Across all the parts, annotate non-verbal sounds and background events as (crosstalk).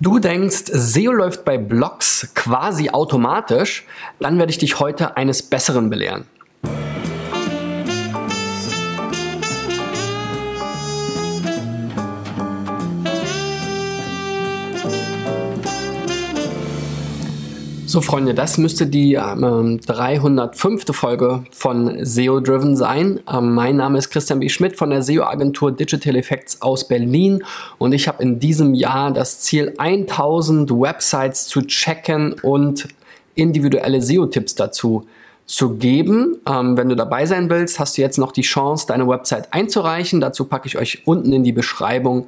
Du denkst, SEO läuft bei Blogs quasi automatisch, dann werde ich dich heute eines Besseren belehren. So Freunde, das müsste die ähm, 305. Folge von SEO Driven sein. Ähm, mein Name ist Christian B. Schmidt von der SEO-Agentur Digital Effects aus Berlin und ich habe in diesem Jahr das Ziel, 1000 Websites zu checken und individuelle SEO-Tipps dazu zu geben. Ähm, wenn du dabei sein willst, hast du jetzt noch die Chance, deine Website einzureichen. Dazu packe ich euch unten in die Beschreibung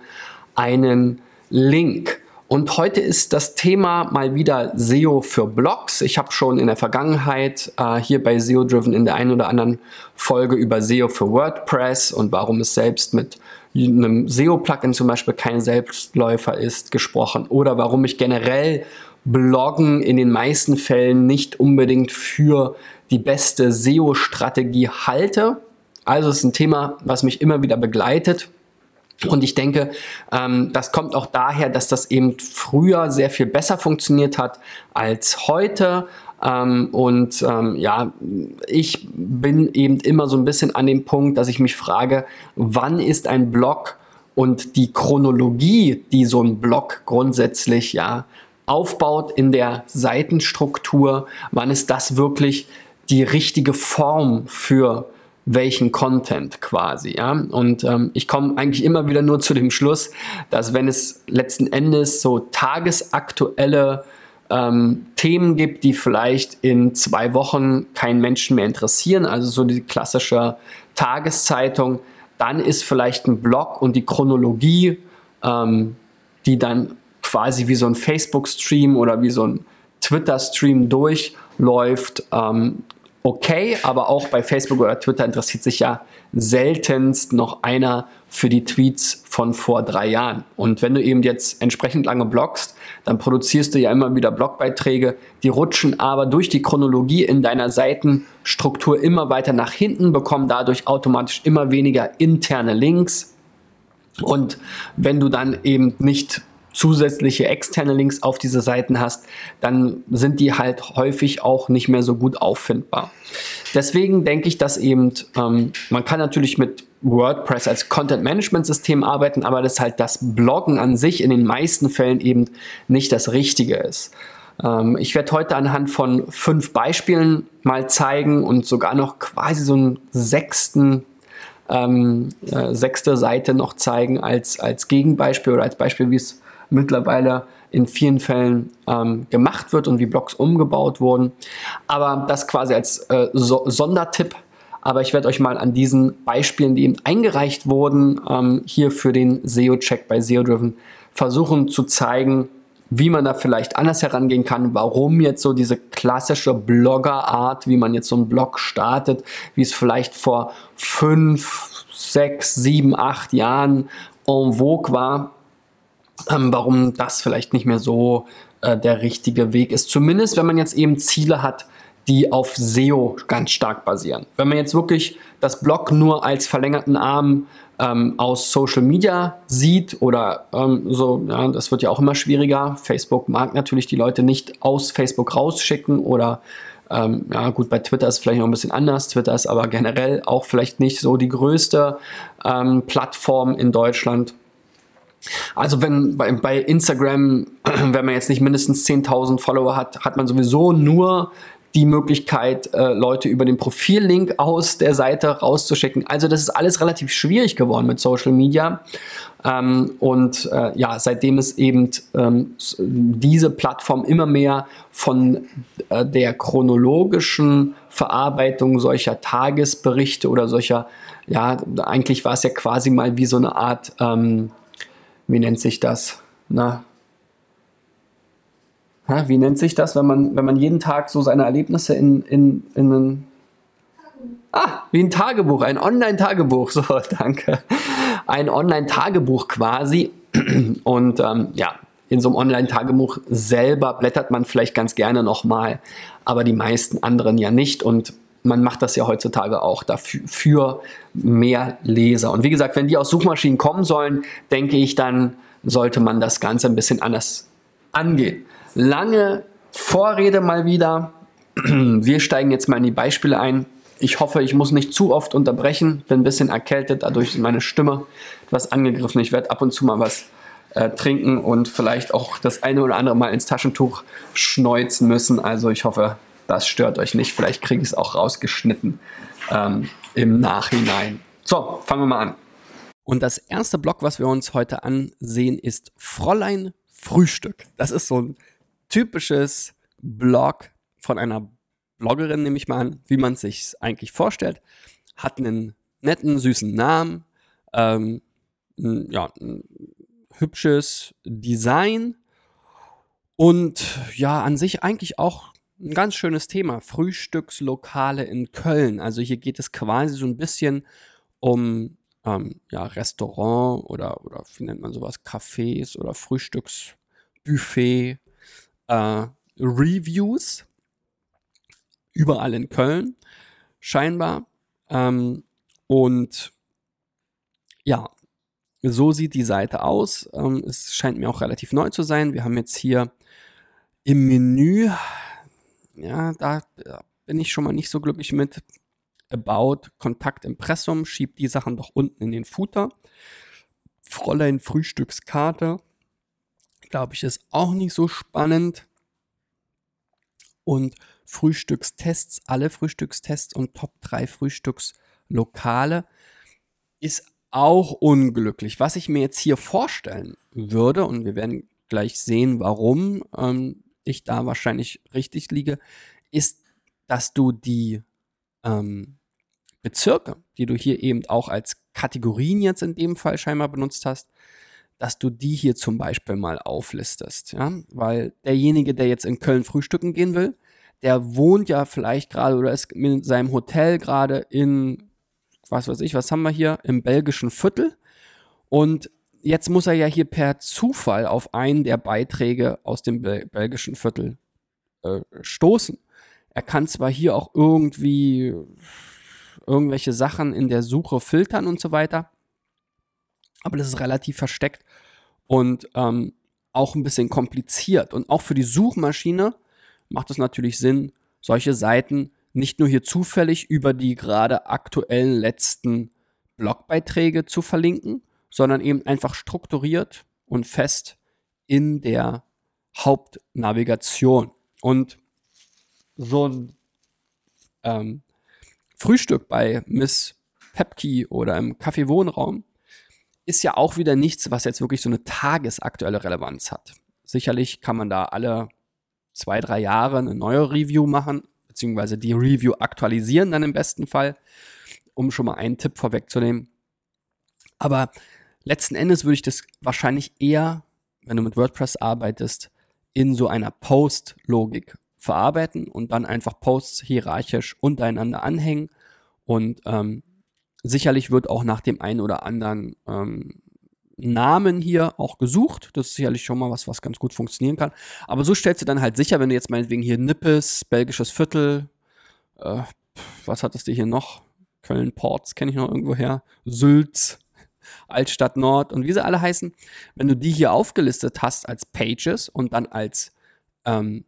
einen Link. Und heute ist das Thema mal wieder SEO für Blogs. Ich habe schon in der Vergangenheit äh, hier bei SEO Driven in der einen oder anderen Folge über SEO für WordPress und warum es selbst mit einem SEO-Plugin zum Beispiel kein Selbstläufer ist gesprochen oder warum ich generell Bloggen in den meisten Fällen nicht unbedingt für die beste SEO-Strategie halte. Also es ist ein Thema, was mich immer wieder begleitet und ich denke, ähm, das kommt auch daher, dass das eben früher sehr viel besser funktioniert hat als heute. Ähm, und ähm, ja, ich bin eben immer so ein bisschen an dem Punkt, dass ich mich frage, wann ist ein Blog und die Chronologie, die so ein Blog grundsätzlich ja aufbaut in der Seitenstruktur, wann ist das wirklich die richtige Form für welchen Content quasi. Ja? Und ähm, ich komme eigentlich immer wieder nur zu dem Schluss, dass wenn es letzten Endes so tagesaktuelle ähm, Themen gibt, die vielleicht in zwei Wochen keinen Menschen mehr interessieren, also so die klassische Tageszeitung, dann ist vielleicht ein Blog und die Chronologie, ähm, die dann quasi wie so ein Facebook-Stream oder wie so ein Twitter-Stream durchläuft, ähm, okay, aber auch bei Facebook oder Twitter interessiert sich ja seltenst noch einer für die Tweets von vor drei Jahren. Und wenn du eben jetzt entsprechend lange bloggst, dann produzierst du ja immer wieder Blogbeiträge, die rutschen aber durch die Chronologie in deiner Seitenstruktur immer weiter nach hinten, bekommen dadurch automatisch immer weniger interne Links. Und wenn du dann eben nicht zusätzliche externe Links auf diese Seiten hast, dann sind die halt häufig auch nicht mehr so gut auffindbar. Deswegen denke ich, dass eben, ähm, man kann natürlich mit WordPress als Content-Management-System arbeiten, aber dass halt das Bloggen an sich in den meisten Fällen eben nicht das Richtige ist. Ähm, ich werde heute anhand von fünf Beispielen mal zeigen und sogar noch quasi so einen sechsten ähm, äh, sechste Seite noch zeigen als, als Gegenbeispiel oder als Beispiel, wie es mittlerweile in vielen Fällen ähm, gemacht wird und wie Blogs umgebaut wurden. Aber das quasi als äh, so Sondertipp. Aber ich werde euch mal an diesen Beispielen, die eben eingereicht wurden, ähm, hier für den SEO-Check bei SEO Driven versuchen zu zeigen, wie man da vielleicht anders herangehen kann, warum jetzt so diese klassische Blogger-Art, wie man jetzt so einen Blog startet, wie es vielleicht vor fünf, sechs, sieben, acht Jahren en vogue war, ähm, warum das vielleicht nicht mehr so äh, der richtige Weg ist. Zumindest, wenn man jetzt eben Ziele hat, die auf SEO ganz stark basieren. Wenn man jetzt wirklich das Blog nur als verlängerten Arm ähm, aus Social Media sieht oder ähm, so, ja, das wird ja auch immer schwieriger. Facebook mag natürlich die Leute nicht aus Facebook rausschicken oder ähm, ja gut, bei Twitter ist es vielleicht noch ein bisschen anders. Twitter ist aber generell auch vielleicht nicht so die größte ähm, Plattform in Deutschland. Also wenn bei, bei Instagram, (clears throat) wenn man jetzt nicht mindestens 10.000 Follower hat, hat man sowieso nur die Möglichkeit, äh, Leute über den Profillink aus der Seite rauszuschicken. Also das ist alles relativ schwierig geworden mit Social Media. Ähm, und äh, ja, seitdem es eben ähm, diese Plattform immer mehr von äh, der chronologischen Verarbeitung solcher Tagesberichte oder solcher, ja, eigentlich war es ja quasi mal wie so eine Art ähm, wie nennt sich das? Na, ha, wie nennt sich das, wenn man, wenn man jeden Tag so seine Erlebnisse in, in, in ein Ah, wie ein Tagebuch, ein Online-Tagebuch. (laughs) So, danke. Ein Online-Tagebuch quasi. (clears throat) Und ähm, ja, in so einem Online-Tagebuch selber blättert man vielleicht ganz gerne nochmal, aber die meisten anderen ja nicht. Und man macht das ja heutzutage auch dafür für mehr Leser. Und wie gesagt, wenn die aus Suchmaschinen kommen sollen, denke ich, dann sollte man das Ganze ein bisschen anders angehen. Lange Vorrede mal wieder. (clears throat) Wir steigen jetzt mal in die Beispiele ein. Ich hoffe, ich muss nicht zu oft unterbrechen. Bin ein bisschen erkältet, dadurch ist meine Stimme etwas angegriffen. Ich werde ab und zu mal was äh, trinken und vielleicht auch das eine oder andere Mal ins Taschentuch schneuzen müssen. Also ich hoffe, das stört euch nicht. Vielleicht kriege ich es auch rausgeschnitten ähm, im Nachhinein. So, fangen wir mal an. Und das erste Blog, was wir uns heute ansehen, ist Fräulein Frühstück. Das ist so ein typisches Blog von einer Bloggerin, nehme ich mal an, wie man es sich eigentlich vorstellt. Hat einen netten, süßen Namen, ähm, ja, ein hübsches Design und ja, an sich eigentlich auch ein ganz schönes Thema. Frühstückslokale in Köln. Also hier geht es quasi so ein bisschen um ähm, ja, Restaurant oder, oder wie nennt man sowas, Cafés oder Frühstücksbuffet äh, Reviews. Überall in Köln, scheinbar. Ähm, und ja, so sieht die Seite aus. Ähm, es scheint mir auch relativ neu zu sein. Wir haben jetzt hier im Menü, ja, da bin ich schon mal nicht so glücklich mit. About, Kontakt, Impressum, schiebt die Sachen doch unten in den Footer. Fräulein Frühstückskarte, glaube ich, ist auch nicht so spannend. Und Frühstückstests, alle Frühstückstests und Top 3 Frühstückslokale ist auch unglücklich. Was ich mir jetzt hier vorstellen würde, und wir werden gleich sehen, warum ähm, ich da wahrscheinlich richtig liege, ist, dass du die ähm, Bezirke, die du hier eben auch als Kategorien jetzt in dem Fall scheinbar benutzt hast, dass du die hier zum Beispiel mal auflistest, ja, weil derjenige, der jetzt in Köln frühstücken gehen will, der wohnt ja vielleicht gerade oder ist mit seinem Hotel gerade in, was weiß ich, was haben wir hier, im belgischen Viertel. Und jetzt muss er ja hier per Zufall auf einen der Beiträge aus dem Bel belgischen Viertel äh, stoßen. Er kann zwar hier auch irgendwie irgendwelche Sachen in der Suche filtern und so weiter, aber das ist relativ versteckt und ähm, auch ein bisschen kompliziert. Und auch für die Suchmaschine macht es natürlich Sinn, solche Seiten nicht nur hier zufällig über die gerade aktuellen letzten Blogbeiträge zu verlinken, sondern eben einfach strukturiert und fest in der Hauptnavigation. Und so ein ähm, Frühstück bei Miss Pepke oder im Kaffee-Wohnraum ist ja auch wieder nichts, was jetzt wirklich so eine tagesaktuelle Relevanz hat. Sicherlich kann man da alle zwei, drei Jahre eine neue Review machen, beziehungsweise die Review aktualisieren dann im besten Fall, um schon mal einen Tipp vorwegzunehmen. Aber letzten Endes würde ich das wahrscheinlich eher, wenn du mit WordPress arbeitest, in so einer Post-Logik verarbeiten und dann einfach Posts hierarchisch untereinander anhängen. Und ähm, sicherlich wird auch nach dem einen oder anderen ähm, Namen hier auch gesucht. Das ist sicherlich schon mal was, was ganz gut funktionieren kann. Aber so stellst du dann halt sicher, wenn du jetzt meinetwegen hier Nippes, belgisches Viertel, äh, was hattest du hier noch? Köln-Ports kenne ich noch irgendwo her, Sülz, Altstadt Nord und wie sie alle heißen. Wenn du die hier aufgelistet hast als Pages und dann als ähm,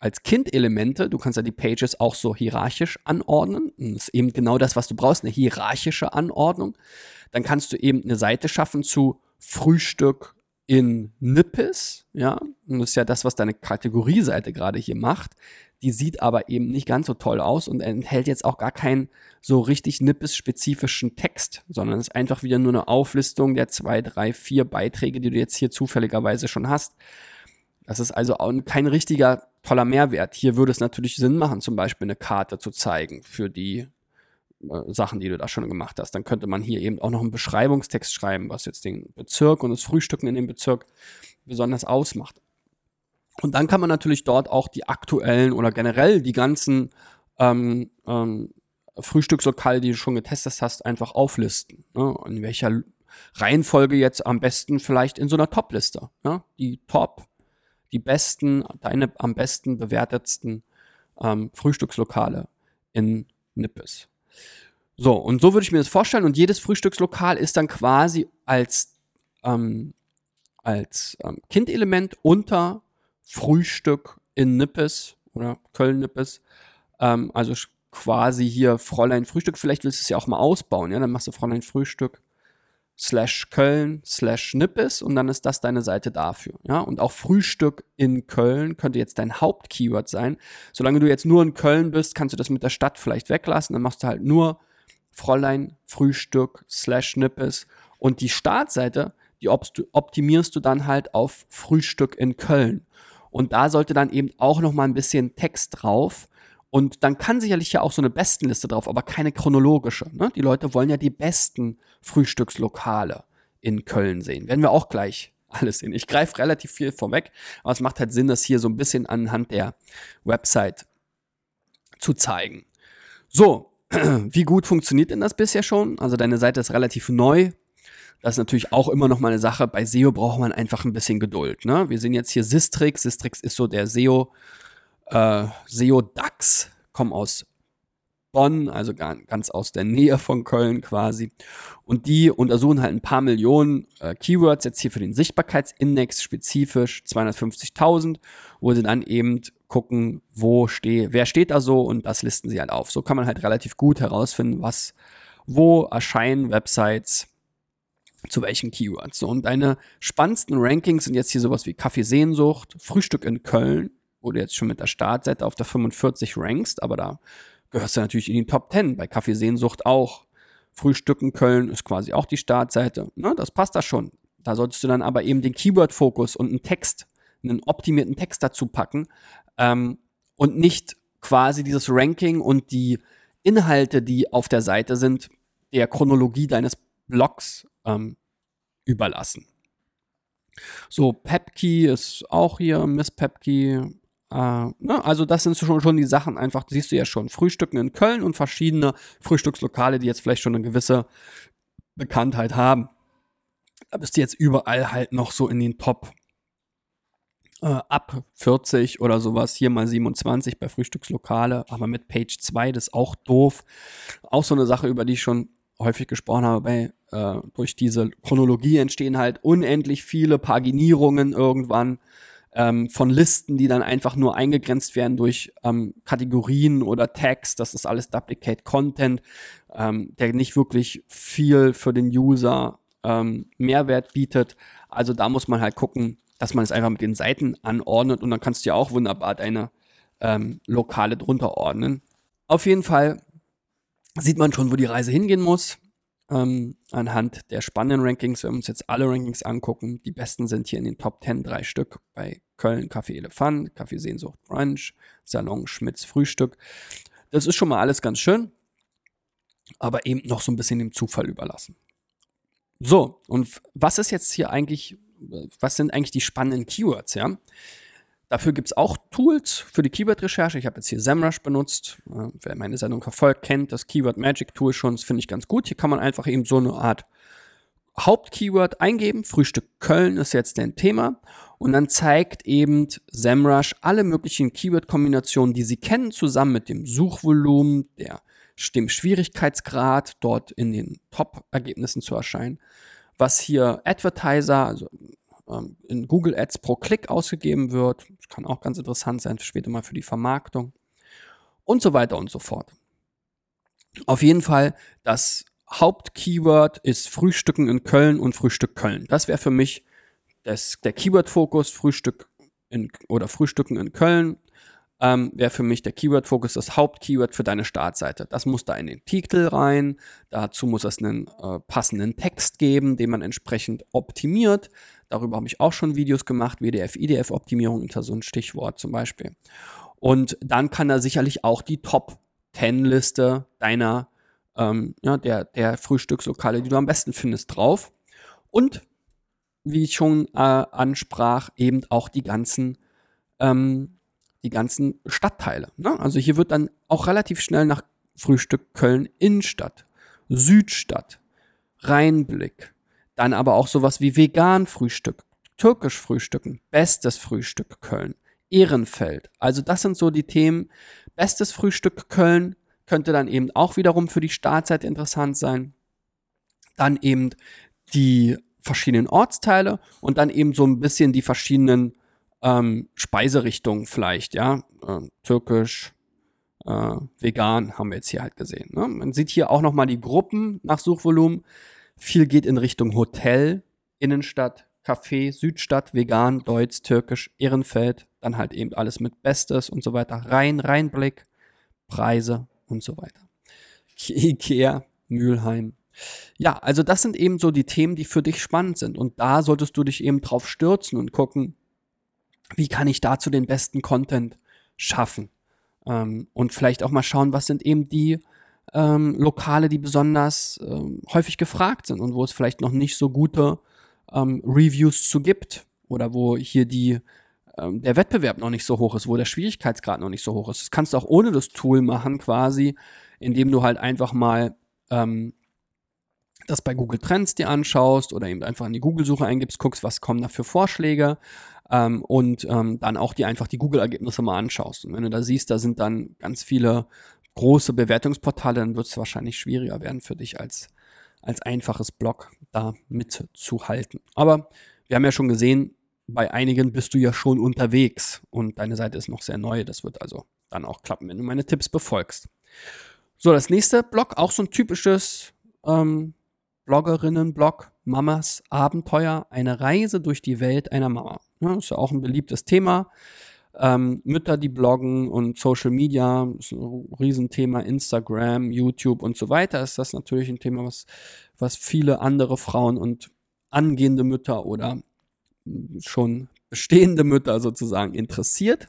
als Kind-Elemente, du kannst ja die Pages auch so hierarchisch anordnen. Und das ist eben genau das, was du brauchst, eine hierarchische Anordnung. Dann kannst du eben eine Seite schaffen zu Frühstück in Nippes, ja. Und das ist ja das, was deine Kategorieseite gerade hier macht. Die sieht aber eben nicht ganz so toll aus und enthält jetzt auch gar keinen so richtig Nippes-spezifischen Text, sondern ist einfach wieder nur eine Auflistung der zwei, drei, vier Beiträge, die du jetzt hier zufälligerweise schon hast. Das ist also auch kein richtiger toller Mehrwert. Hier würde es natürlich Sinn machen, zum Beispiel eine Karte zu zeigen für die äh, Sachen, die du da schon gemacht hast. Dann könnte man hier eben auch noch einen Beschreibungstext schreiben, was jetzt den Bezirk und das Frühstücken in dem Bezirk besonders ausmacht. Und dann kann man natürlich dort auch die aktuellen oder generell die ganzen ähm, ähm, Frühstückslokale, die du schon getestet hast, einfach auflisten. Ne? In welcher Reihenfolge jetzt am besten vielleicht in so einer Top-Liste. Ne? Die Top die besten, deine am besten bewertetsten ähm, Frühstückslokale in Nippes. So, und so würde ich mir das vorstellen. Und jedes Frühstückslokal ist dann quasi als, ähm, als ähm, Kindelement unter Frühstück in Nippes oder Köln-Nippes. Ähm, also quasi hier Fräulein Frühstück. Vielleicht willst du es ja auch mal ausbauen. Ja, dann machst du Fräulein Frühstück slash Köln slash Nippes und dann ist das deine Seite dafür. Ja, und auch Frühstück in Köln könnte jetzt dein Hauptkeyword sein. Solange du jetzt nur in Köln bist, kannst du das mit der Stadt vielleicht weglassen. Dann machst du halt nur Fräulein Frühstück slash Nippes und die Startseite, die optimierst du dann halt auf Frühstück in Köln. Und da sollte dann eben auch noch mal ein bisschen Text drauf, und dann kann sicherlich ja auch so eine Bestenliste drauf, aber keine chronologische. Ne? Die Leute wollen ja die besten Frühstückslokale in Köln sehen. Werden wir auch gleich alles sehen. Ich greife relativ viel vorweg, aber es macht halt Sinn, das hier so ein bisschen anhand der Website zu zeigen. So, (clears throat) wie gut funktioniert denn das bisher schon? Also deine Seite ist relativ neu. Das ist natürlich auch immer noch mal eine Sache. Bei SEO braucht man einfach ein bisschen Geduld. Ne? Wir sehen jetzt hier Sistrix. Sistrix ist so der SEO äh, SEO DAX kommen aus Bonn, also ganz aus der Nähe von Köln quasi. Und die untersuchen halt ein paar Millionen äh, Keywords jetzt hier für den Sichtbarkeitsindex spezifisch 250.000, wo sie dann eben gucken, wo steht, wer steht da so und das listen sie halt auf. So kann man halt relativ gut herausfinden, was, wo erscheinen Websites zu welchen Keywords. So, und deine spannendsten Rankings sind jetzt hier sowas wie Kaffeesehnsucht, Frühstück in Köln, wo du jetzt schon mit der Startseite auf der 45 rankst, aber da gehörst du natürlich in die Top 10. Bei Kaffeesehnsucht auch. Frühstücken Köln ist quasi auch die Startseite. Ne, das passt da schon. Da solltest du dann aber eben den Keyword-Fokus und einen Text, einen optimierten Text dazu packen ähm, und nicht quasi dieses Ranking und die Inhalte, die auf der Seite sind, der Chronologie deines Blogs ähm, überlassen. So, Pepkey ist auch hier, Miss Pepkey, äh, ne? Also das sind schon, schon die Sachen einfach, siehst du ja schon. Frühstücken in Köln und verschiedene Frühstückslokale, die jetzt vielleicht schon eine gewisse Bekanntheit haben. Da bist du jetzt überall halt noch so in den Top äh, ab 40 oder sowas. Hier mal 27 bei Frühstückslokale, aber mit Page 2, das ist auch doof. Auch so eine Sache, über die ich schon häufig gesprochen habe, bei, äh, durch diese Chronologie entstehen halt unendlich viele Paginierungen irgendwann ähm, von Listen, die dann einfach nur eingegrenzt werden durch ähm, Kategorien oder Tags. Das ist alles Duplicate Content, ähm, der nicht wirklich viel für den User ähm, Mehrwert bietet. Also da muss man halt gucken, dass man es einfach mit den Seiten anordnet und dann kannst du ja auch wunderbar deine ähm, Lokale drunter ordnen. Auf jeden Fall sieht man schon, wo die Reise hingehen muss ähm, anhand der spannenden Rankings. Wenn wir uns jetzt alle Rankings angucken, die besten sind hier in den Top 10 drei Stück bei Köln Café Elefant, Café Sehnsucht Brunch, Salon Schmitz Frühstück. Das ist schon mal alles ganz schön, aber eben noch so ein bisschen dem Zufall überlassen. So, und was ist jetzt hier eigentlich, was sind eigentlich die spannenden Keywords, ja? Dafür gibt es auch Tools für die Keyword-Recherche. Ich habe jetzt hier SEMrush benutzt. Wer meine Sendung verfolgt, kennt das Keyword Magic Tool schon. Das finde ich ganz gut. Hier kann man einfach eben so eine Art Hauptkeyword eingeben. Frühstück Köln ist jetzt dein Thema. Und dann zeigt eben SEMrush alle möglichen Keyword-Kombinationen, die Sie kennen, zusammen mit dem Suchvolumen, der, dem Schwierigkeitsgrad, dort in den Top-Ergebnissen zu erscheinen. Was hier Advertiser, also in Google Ads pro Klick ausgegeben wird. Das kann auch ganz interessant sein, später mal für die Vermarktung. Und so weiter und so fort. Auf jeden Fall, das Hauptkeyword ist Frühstücken in Köln und Frühstück Köln. Das wäre für mich das, der Keyword-Fokus, Frühstück in, oder Frühstücken in Köln, ähm, wäre für mich der Keyword-Fokus das Hauptkeyword für deine Startseite. Das muss da in den Titel rein. Dazu muss es einen äh, passenden Text geben, den man entsprechend optimiert. Darüber habe ich auch schon Videos gemacht, WDF, IDF-Optimierung unter so ein Stichwort zum Beispiel. Und dann kann da sicherlich auch die Top 10 Liste deiner, ähm, ja, der, der Frühstückslokale, die du am besten findest, drauf. Und wie ich schon äh, ansprach, eben auch die ganzen, ähm, die ganzen Stadtteile. Ne? Also hier wird dann auch relativ schnell nach Frühstück Köln Innenstadt, Südstadt, Rheinblick, dann aber auch sowas wie vegan Frühstück, türkisch Frühstücken, bestes Frühstück Köln, Ehrenfeld. Also das sind so die Themen. Bestes Frühstück Köln könnte dann eben auch wiederum für die Startzeit interessant sein. Dann eben die verschiedenen Ortsteile und dann eben so ein bisschen die verschiedenen ähm, Speiserichtung vielleicht, ja, äh, türkisch, äh, vegan haben wir jetzt hier halt gesehen. Ne? Man sieht hier auch nochmal die Gruppen nach Suchvolumen. Viel geht in Richtung Hotel, Innenstadt, Café, Südstadt, vegan, Deutsch, türkisch, Ehrenfeld, dann halt eben alles mit Bestes und so weiter. Rhein, Rheinblick, Preise und so weiter. (laughs) Ikea, Mülheim. Ja, also das sind eben so die Themen, die für dich spannend sind. Und da solltest du dich eben drauf stürzen und gucken, wie kann ich dazu den besten Content schaffen? Ähm, und vielleicht auch mal schauen, was sind eben die ähm, Lokale, die besonders ähm, häufig gefragt sind und wo es vielleicht noch nicht so gute ähm, Reviews zu gibt oder wo hier die ähm, der Wettbewerb noch nicht so hoch ist, wo der Schwierigkeitsgrad noch nicht so hoch ist. Das kannst du auch ohne das Tool machen, quasi, indem du halt einfach mal ähm, das bei Google Trends dir anschaust oder eben einfach in die Google-Suche eingibst, guckst, was kommen da für Vorschläge ähm, und ähm, dann auch dir einfach die Google-Ergebnisse mal anschaust. Und wenn du da siehst, da sind dann ganz viele große Bewertungsportale, dann wird es wahrscheinlich schwieriger werden für dich als, als einfaches Blog da mitzuhalten. Aber wir haben ja schon gesehen, bei einigen bist du ja schon unterwegs und deine Seite ist noch sehr neu. Das wird also dann auch klappen, wenn du meine Tipps befolgst. So, das nächste Blog, auch so ein typisches ähm, Bloggerinnen-Blog, Mamas Abenteuer, eine Reise durch die Welt einer Mama. Ja, ist ja auch ein beliebtes Thema. Ähm, Mütter, die bloggen und Social Media, ist ein Riesenthema, Instagram, YouTube und so weiter, ist das natürlich ein Thema, was, was viele andere Frauen und angehende Mütter oder schon bestehende Mütter sozusagen interessiert.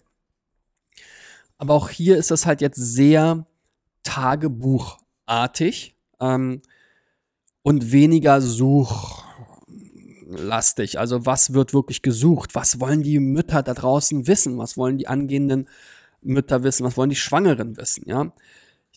Aber auch hier ist das halt jetzt sehr tagebuchartig ähm, und weniger suchlastig. Also was wird wirklich gesucht? Was wollen die Mütter da draußen wissen? Was wollen die angehenden Mütter wissen? Was wollen die Schwangeren wissen? Ja,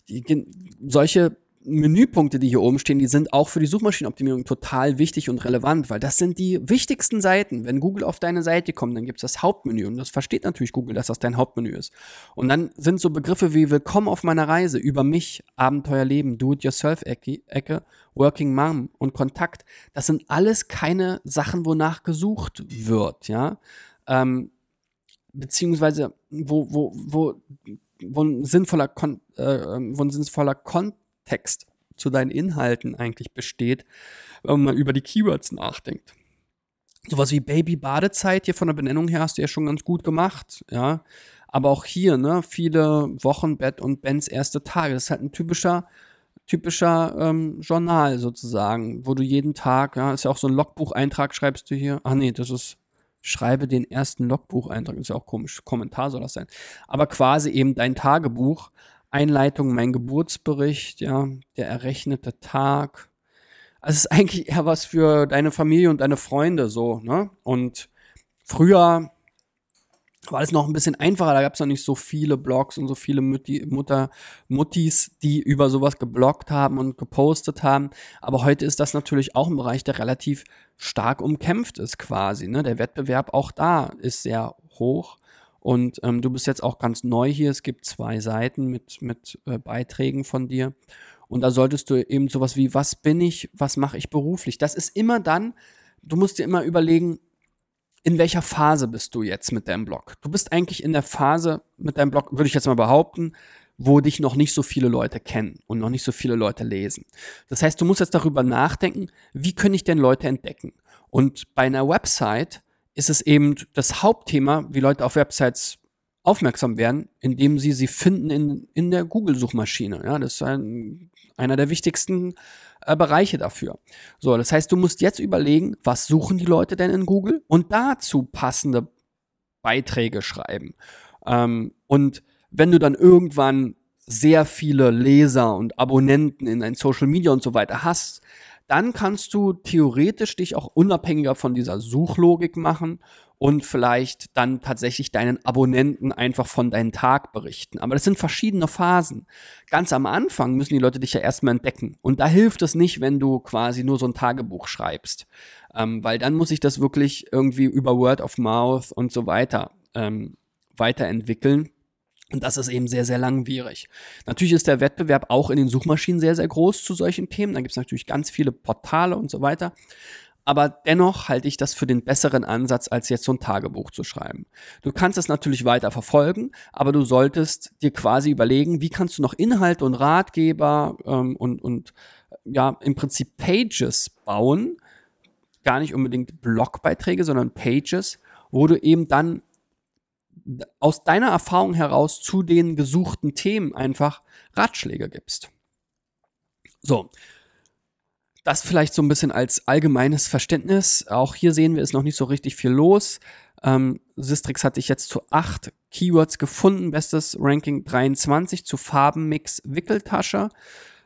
die, solche Menüpunkte, die hier oben stehen, die sind auch für die Suchmaschinenoptimierung total wichtig und relevant, weil das sind die wichtigsten Seiten. Wenn Google auf deine Seite kommt, dann gibt es das Hauptmenü und das versteht natürlich Google, dass das dein Hauptmenü ist. Und dann sind so Begriffe wie Willkommen auf meiner Reise, über mich, Abenteuerleben, Do-it-yourself-Ecke, Working Mom und Kontakt. Das sind alles keine Sachen, wonach gesucht wird, ja. Ähm, beziehungsweise wo, wo, wo, wo ein sinnvoller, Kon äh, ähm, wo ein sinnvoller Kontext Text zu deinen Inhalten eigentlich besteht, wenn man über die Keywords nachdenkt. Sowas wie Baby-Badezeit hier von der Benennung her hast du ja schon ganz gut gemacht, ja. Aber auch hier, ne, viele Wochenbett und Bens erste Tage. Das ist halt ein typischer, typischer ähm, Journal sozusagen, wo du jeden Tag, ja, ist ja auch so ein Logbucheintrag, schreibst du hier. Ach nee, das ist, schreibe den ersten Logbucheintrag, ist ja auch komisch, Kommentar soll das sein. Aber quasi eben dein Tagebuch, Einleitung, mein Geburtsbericht, ja, der errechnete Tag. Also es ist eigentlich eher was für deine Familie und deine Freunde so, ne? Und früher war es noch ein bisschen einfacher, da gab es noch nicht so viele Blogs und so viele Mutti, Mutter, Muttis, die über sowas gebloggt haben und gepostet haben. Aber heute ist das natürlich auch ein Bereich, der relativ stark umkämpft ist quasi. Ne? Der Wettbewerb auch da ist sehr hoch. Und ähm, du bist jetzt auch ganz neu hier. Es gibt zwei Seiten mit, mit äh, Beiträgen von dir. Und da solltest du eben sowas wie, was bin ich, was mache ich beruflich? Das ist immer dann, du musst dir immer überlegen, in welcher Phase bist du jetzt mit deinem Blog? Du bist eigentlich in der Phase mit deinem Blog, würde ich jetzt mal behaupten, wo dich noch nicht so viele Leute kennen und noch nicht so viele Leute lesen. Das heißt, du musst jetzt darüber nachdenken, wie können ich denn Leute entdecken? Und bei einer Website ist es eben das Hauptthema, wie Leute auf Websites aufmerksam werden, indem sie sie finden in, in der Google-Suchmaschine. Ja, das ist ein, einer der wichtigsten äh, Bereiche dafür. So, das heißt, du musst jetzt überlegen, was suchen die Leute denn in Google und dazu passende Beiträge schreiben. Ähm, und wenn du dann irgendwann sehr viele Leser und Abonnenten in dein Social Media und so weiter hast, dann kannst du theoretisch dich auch unabhängiger von dieser Suchlogik machen und vielleicht dann tatsächlich deinen Abonnenten einfach von deinem Tag berichten. Aber das sind verschiedene Phasen. Ganz am Anfang müssen die Leute dich ja erstmal entdecken. Und da hilft es nicht, wenn du quasi nur so ein Tagebuch schreibst. Ähm, weil dann muss ich das wirklich irgendwie über Word of Mouth und so weiter ähm, weiterentwickeln. Und das ist eben sehr, sehr langwierig. Natürlich ist der Wettbewerb auch in den Suchmaschinen sehr, sehr groß zu solchen Themen. Da gibt es natürlich ganz viele Portale und so weiter. aber dennoch halte ich das für den besseren Ansatz, als jetzt so ein Tagebuch zu schreiben. Du kannst es natürlich weiter verfolgen, aber du solltest dir quasi überlegen, wie kannst du noch Inhalte und Ratgeber ähm, und, und ja, im Prinzip Pages bauen, gar nicht unbedingt Blogbeiträge, sondern Pages, wo du eben dann aus deiner Erfahrung heraus zu den gesuchten Themen einfach Ratschläge gibst. So. Das vielleicht so ein bisschen als allgemeines Verständnis. Auch hier sehen wir, ist noch nicht so richtig viel los. Ähm, Sistrix hatte ich jetzt zu acht Keywords gefunden. Bestes Ranking 23 zu Farbenmix Wickeltasche.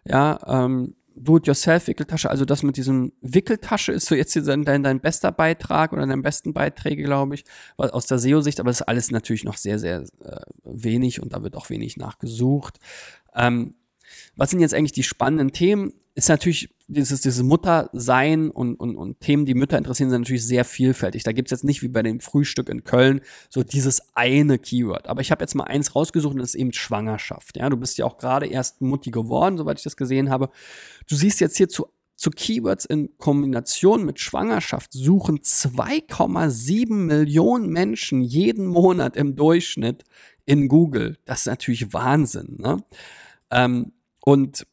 Ja, ähm, Do-it-yourself-Wickeltasche, also das mit diesem Wickeltasche ist so jetzt hier dein, dein, dein bester Beitrag oder dein besten Beiträge, glaube ich, aus der SEO-Sicht, aber das ist alles natürlich noch sehr, sehr äh, wenig und da wird auch wenig nachgesucht. Ähm, was sind jetzt eigentlich die spannenden Themen? Ist natürlich dieses, dieses Muttersein und, und, und Themen, die Mütter interessieren, sind natürlich sehr vielfältig. Da gibt's jetzt nicht wie bei dem Frühstück in Köln so dieses eine Keyword. Aber ich habe jetzt mal eins rausgesucht und das ist eben Schwangerschaft. Ja, du bist ja auch gerade erst Mutti geworden, soweit ich das gesehen habe. Du siehst jetzt hier zu zu Keywords in Kombination mit Schwangerschaft suchen 2,7 Millionen Menschen jeden Monat im Durchschnitt in Google. Das ist natürlich Wahnsinn. Ne? Ähm, und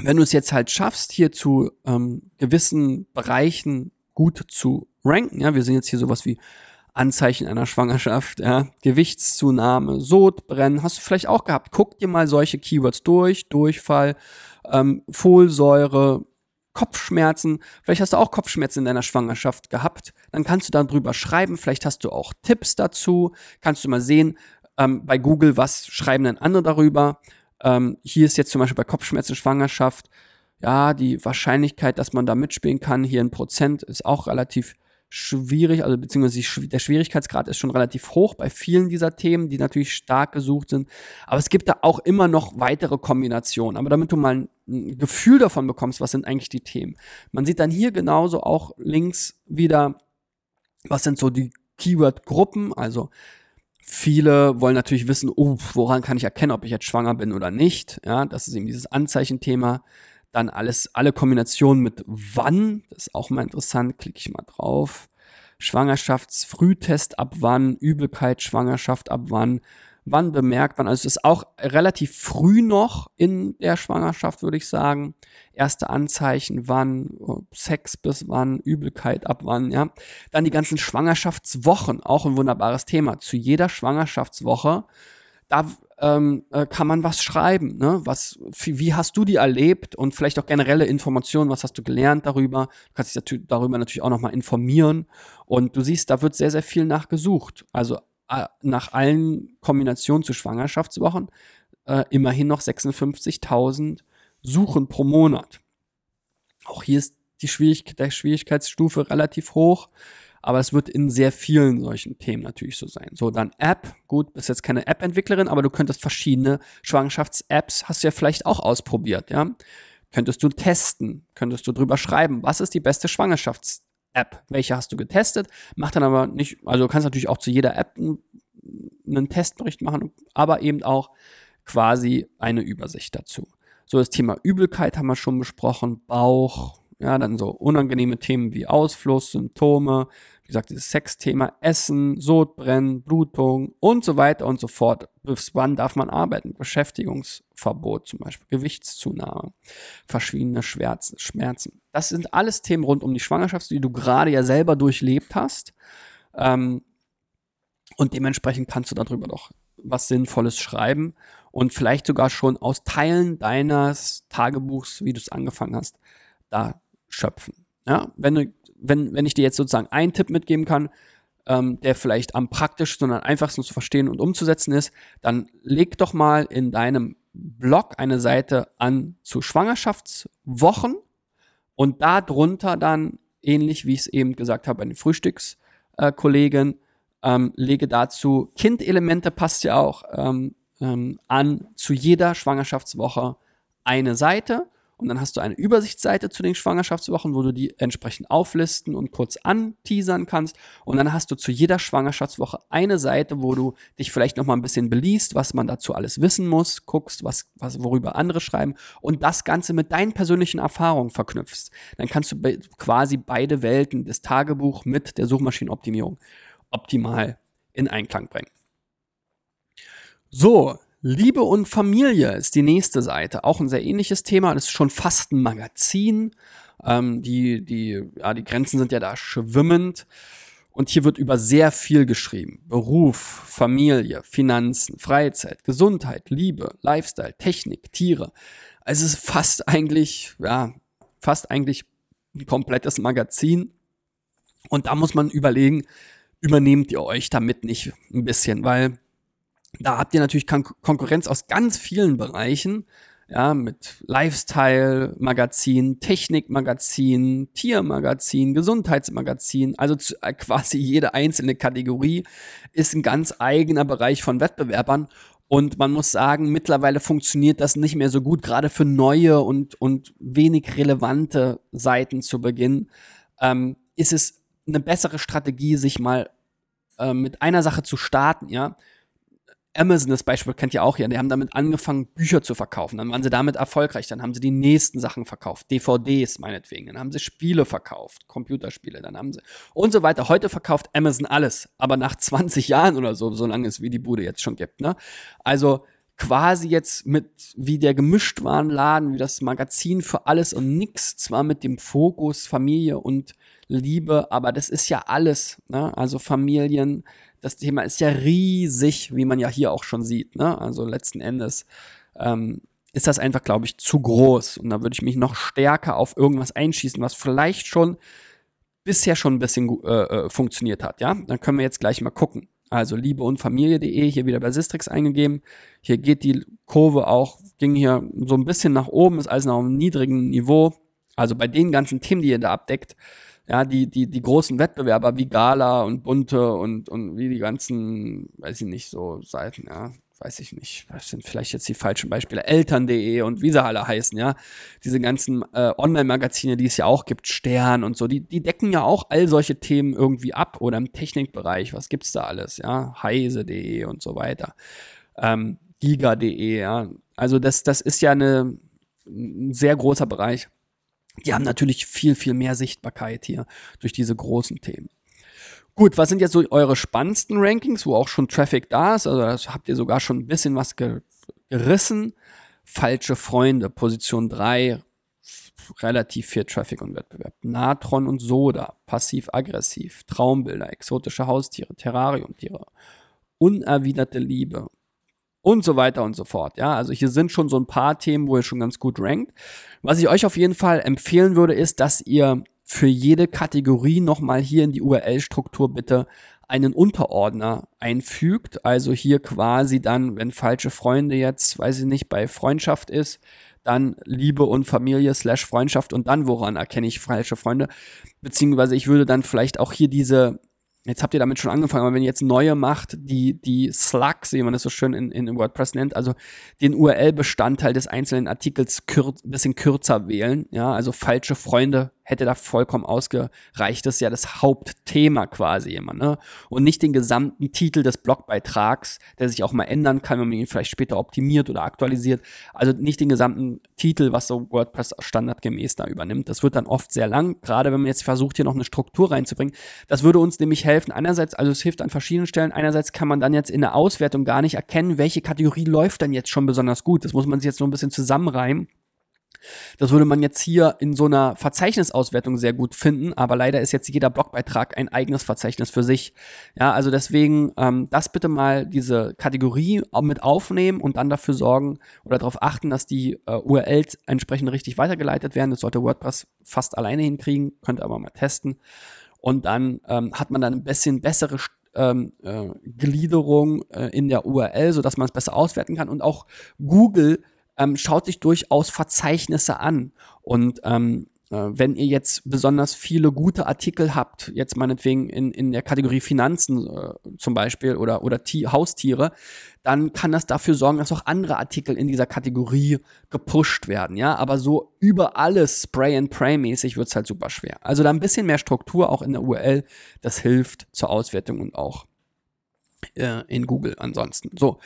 wenn du es jetzt halt schaffst, hier zu ähm, gewissen Bereichen gut zu ranken, ja, wir sehen jetzt hier sowas wie Anzeichen einer Schwangerschaft, ja, Gewichtszunahme, Sodbrennen, hast du vielleicht auch gehabt. Guck dir mal solche Keywords durch, Durchfall, ähm, Folsäure, Kopfschmerzen. Vielleicht hast du auch Kopfschmerzen in deiner Schwangerschaft gehabt. Dann kannst du darüber schreiben. Vielleicht hast du auch Tipps dazu. Kannst du mal sehen ähm, bei Google, was schreiben denn andere darüber. Ähm, hier ist jetzt zum Beispiel bei Kopfschmerzen, Schwangerschaft, ja, die Wahrscheinlichkeit, dass man da mitspielen kann, hier ein Prozent, ist auch relativ schwierig, also beziehungsweise der Schwierigkeitsgrad ist schon relativ hoch bei vielen dieser Themen, die natürlich stark gesucht sind. Aber es gibt da auch immer noch weitere Kombinationen. Aber damit du mal ein Gefühl davon bekommst, was sind eigentlich die Themen. Man sieht dann hier genauso auch links wieder, was sind so die Keyword-Gruppen, also Viele wollen natürlich wissen, oh, woran kann ich erkennen, ob ich jetzt schwanger bin oder nicht. Ja, das ist eben dieses Anzeichenthema. Dann alles, alle Kombinationen mit wann, das ist auch mal interessant, klicke ich mal drauf. Schwangerschaftsfrühtest ab wann, Übelkeit, Schwangerschaft ab wann, wann bemerkt man, also es ist auch relativ früh noch in der Schwangerschaft, würde ich sagen. Erste Anzeichen, wann, Sex bis wann, Übelkeit ab wann, ja. Dann die ganzen Schwangerschaftswochen, auch ein wunderbares Thema. Zu jeder Schwangerschaftswoche, da ähm, äh, kann man was schreiben, ne? Was, wie hast du die erlebt und vielleicht auch generelle Informationen, was hast du gelernt darüber? Du kannst dich darüber natürlich auch nochmal informieren. Und du siehst, da wird sehr, sehr viel nachgesucht. Also nach allen Kombinationen zu Schwangerschaftswochen äh, immerhin noch 56.000 Suchen pro Monat. Auch hier ist die Schwierig Schwierigkeitsstufe relativ hoch, aber es wird in sehr vielen solchen Themen natürlich so sein. So, dann App. Gut, bist jetzt keine App-Entwicklerin, aber du könntest verschiedene Schwangerschafts-Apps, hast du ja vielleicht auch ausprobiert, ja. Könntest du testen, könntest du drüber schreiben, was ist die beste Schwangerschafts- App. Welche hast du getestet? Mach dann aber nicht, also du kannst natürlich auch zu jeder App einen Testbericht machen, aber eben auch quasi eine Übersicht dazu. So, das Thema Übelkeit haben wir schon besprochen, Bauch, ja, dann so unangenehme Themen wie Ausfluss, Symptome, wie gesagt, dieses Sexthema, Essen, Sodbrennen, Blutung und so weiter und so fort. Bis wann darf man arbeiten? Beschäftigungsverbot zum Beispiel, Gewichtszunahme, verschwiegene Schmerzen. Das sind alles Themen rund um die Schwangerschaft, die du gerade ja selber durchlebt hast. Ähm, und dementsprechend kannst du darüber doch was Sinnvolles schreiben und vielleicht sogar schon aus Teilen deines Tagebuchs, wie du es angefangen hast, da schöpfen. Ja, wenn wenn, wenn ich dir jetzt sozusagen einen Tipp mitgeben kann, ähm, der vielleicht am praktischsten und am einfachsten zu verstehen und umzusetzen ist, dann leg doch mal in deinem Blog eine Seite an zu Schwangerschaftswochen und darunter dann, ähnlich wie ich es eben gesagt habe bei den Frühstückskollegen, ähm, lege dazu Kindelemente passt ja auch ähm, ähm, an zu jeder Schwangerschaftswoche eine Seite und dann hast du eine Übersichtsseite zu den Schwangerschaftswochen, wo du die entsprechend auflisten und kurz anteasern kannst. Und dann hast du zu jeder Schwangerschaftswoche eine Seite, wo du dich vielleicht noch mal ein bisschen beliest, was man dazu alles wissen muss, guckst, was, was worüber andere schreiben und das Ganze mit deinen persönlichen Erfahrungen verknüpfst. Dann kannst du quasi beide Welten, das Tagebuch mit der Suchmaschinenoptimierung, optimal in Einklang bringen. So, Liebe und Familie ist die nächste Seite. Auch ein sehr ähnliches Thema. Das ist schon fast ein Magazin. Ähm, die, die, ja, die Grenzen sind ja da schwimmend. Und hier wird über sehr viel geschrieben. Beruf, Familie, Finanzen, Freizeit, Gesundheit, Liebe, Lifestyle, Technik, Tiere. Also es ist fast eigentlich, ja, fast eigentlich ein komplettes Magazin. Und da muss man überlegen, übernehmt ihr euch damit nicht ein bisschen, weil da habt ihr natürlich Kon Konkurrenz aus ganz vielen Bereichen, ja, mit Lifestyle-Magazin, Technik-Magazin, Tier-Magazin, Gesundheitsmagazin, also zu, äh, quasi jede einzelne Kategorie ist ein ganz eigener Bereich von Wettbewerbern. Und man muss sagen, mittlerweile funktioniert das nicht mehr so gut, gerade für neue und, und wenig relevante Seiten zu Beginn. Ähm, ist es eine bessere Strategie, sich mal äh, mit einer Sache zu starten, ja. Amazon, das Beispiel kennt ihr auch ja, die haben damit angefangen, Bücher zu verkaufen. Dann waren sie damit erfolgreich. Dann haben sie die nächsten Sachen verkauft. DVDs meinetwegen. Dann haben sie Spiele verkauft. Computerspiele. Dann haben sie und so weiter. Heute verkauft Amazon alles. Aber nach 20 Jahren oder so, so lange es wie die Bude jetzt schon gibt, ne? Also, quasi jetzt mit wie der Gemischtwarenladen, wie das Magazin für alles und nix, zwar mit dem Fokus Familie und Liebe, aber das ist ja alles, ne? Also Familien, das Thema ist ja riesig, wie man ja hier auch schon sieht. Ne? Also letzten Endes ähm, ist das einfach, glaube ich, zu groß. Und da würde ich mich noch stärker auf irgendwas einschießen, was vielleicht schon bisher schon ein bisschen äh, äh, funktioniert hat. Ja, dann können wir jetzt gleich mal gucken. Also Liebe und Familie.de hier wieder bei Sistrix eingegeben. Hier geht die Kurve auch, ging hier so ein bisschen nach oben, ist alles noch auf einem niedrigen Niveau. Also bei den ganzen Themen, die ihr da abdeckt, ja, die, die, die großen Wettbewerber wie Gala und Bunte und, und wie die ganzen, weiß ich nicht, so Seiten, ja, weiß ich nicht, das sind vielleicht jetzt die falschen Beispiele, Eltern.de und wie sie alle heißen, ja, diese ganzen äh, Online-Magazine, die es ja auch gibt, Stern und so, die, die decken ja auch all solche Themen irgendwie ab oder im Technikbereich, was gibt's da alles, ja, heise.de und so weiter, ähm, giga.de, ja, also das, das ist ja eine, ein sehr großer Bereich. Die haben natürlich viel, viel mehr Sichtbarkeit hier durch diese großen Themen. Gut, was sind jetzt so eure spannendsten Rankings, wo auch schon Traffic da ist? Also das habt ihr sogar schon ein bisschen was gerissen. Falsche Freunde, Position 3, relativ viel Traffic und Wettbewerb. Natron und Soda, passiv-aggressiv, Traumbilder, exotische Haustiere, Terrariumtiere, unerwiderte Liebe, und so weiter und so fort. Ja, also hier sind schon so ein paar Themen, wo ihr schon ganz gut rankt. Was ich euch auf jeden Fall empfehlen würde, ist, dass ihr für jede Kategorie nochmal hier in die URL-Struktur bitte einen Unterordner einfügt. Also hier quasi dann, wenn falsche Freunde jetzt, weiß ich nicht, bei Freundschaft ist, dann Liebe und Familie slash Freundschaft und dann woran erkenne ich falsche Freunde? Beziehungsweise ich würde dann vielleicht auch hier diese Jetzt habt ihr damit schon angefangen, aber wenn ihr jetzt neue macht, die, die Slugs, wie man das so schön in, in WordPress nennt, also den URL-Bestandteil des einzelnen Artikels kür bisschen kürzer wählen, ja, also falsche Freunde hätte da vollkommen ausgereicht. Das ist ja das Hauptthema quasi immer, ne? Und nicht den gesamten Titel des Blogbeitrags, der sich auch mal ändern kann, wenn man ihn vielleicht später optimiert oder aktualisiert. Also nicht den gesamten Titel, was so WordPress standardgemäß da übernimmt. Das wird dann oft sehr lang, gerade wenn man jetzt versucht, hier noch eine Struktur reinzubringen. Das würde uns nämlich helfen. Einerseits, also es hilft an verschiedenen Stellen. Einerseits kann man dann jetzt in der Auswertung gar nicht erkennen, welche Kategorie läuft denn jetzt schon besonders gut. Das muss man sich jetzt so ein bisschen zusammenreimen. Das würde man jetzt hier in so einer Verzeichnisauswertung sehr gut finden, aber leider ist jetzt jeder Blogbeitrag ein eigenes Verzeichnis für sich. Ja, also deswegen ähm, das bitte mal diese Kategorie mit aufnehmen und dann dafür sorgen oder darauf achten, dass die äh, URLs entsprechend richtig weitergeleitet werden. Das sollte WordPress fast alleine hinkriegen, könnt ihr aber mal testen. Und dann ähm, hat man dann ein bisschen bessere ähm, äh, Gliederung äh, in der URL, sodass man es besser auswerten kann. Und auch Google ähm, schaut sich durchaus Verzeichnisse an und ähm, äh, wenn ihr jetzt besonders viele gute Artikel habt, jetzt meinetwegen in, in der Kategorie Finanzen äh, zum Beispiel oder, oder Haustiere, dann kann das dafür sorgen, dass auch andere Artikel in dieser Kategorie gepusht werden, ja. Aber so über alles Spray and Pray mäßig wird's halt super schwer. Also da ein bisschen mehr Struktur auch in der URL, das hilft zur Auswertung und auch äh, in Google ansonsten. So.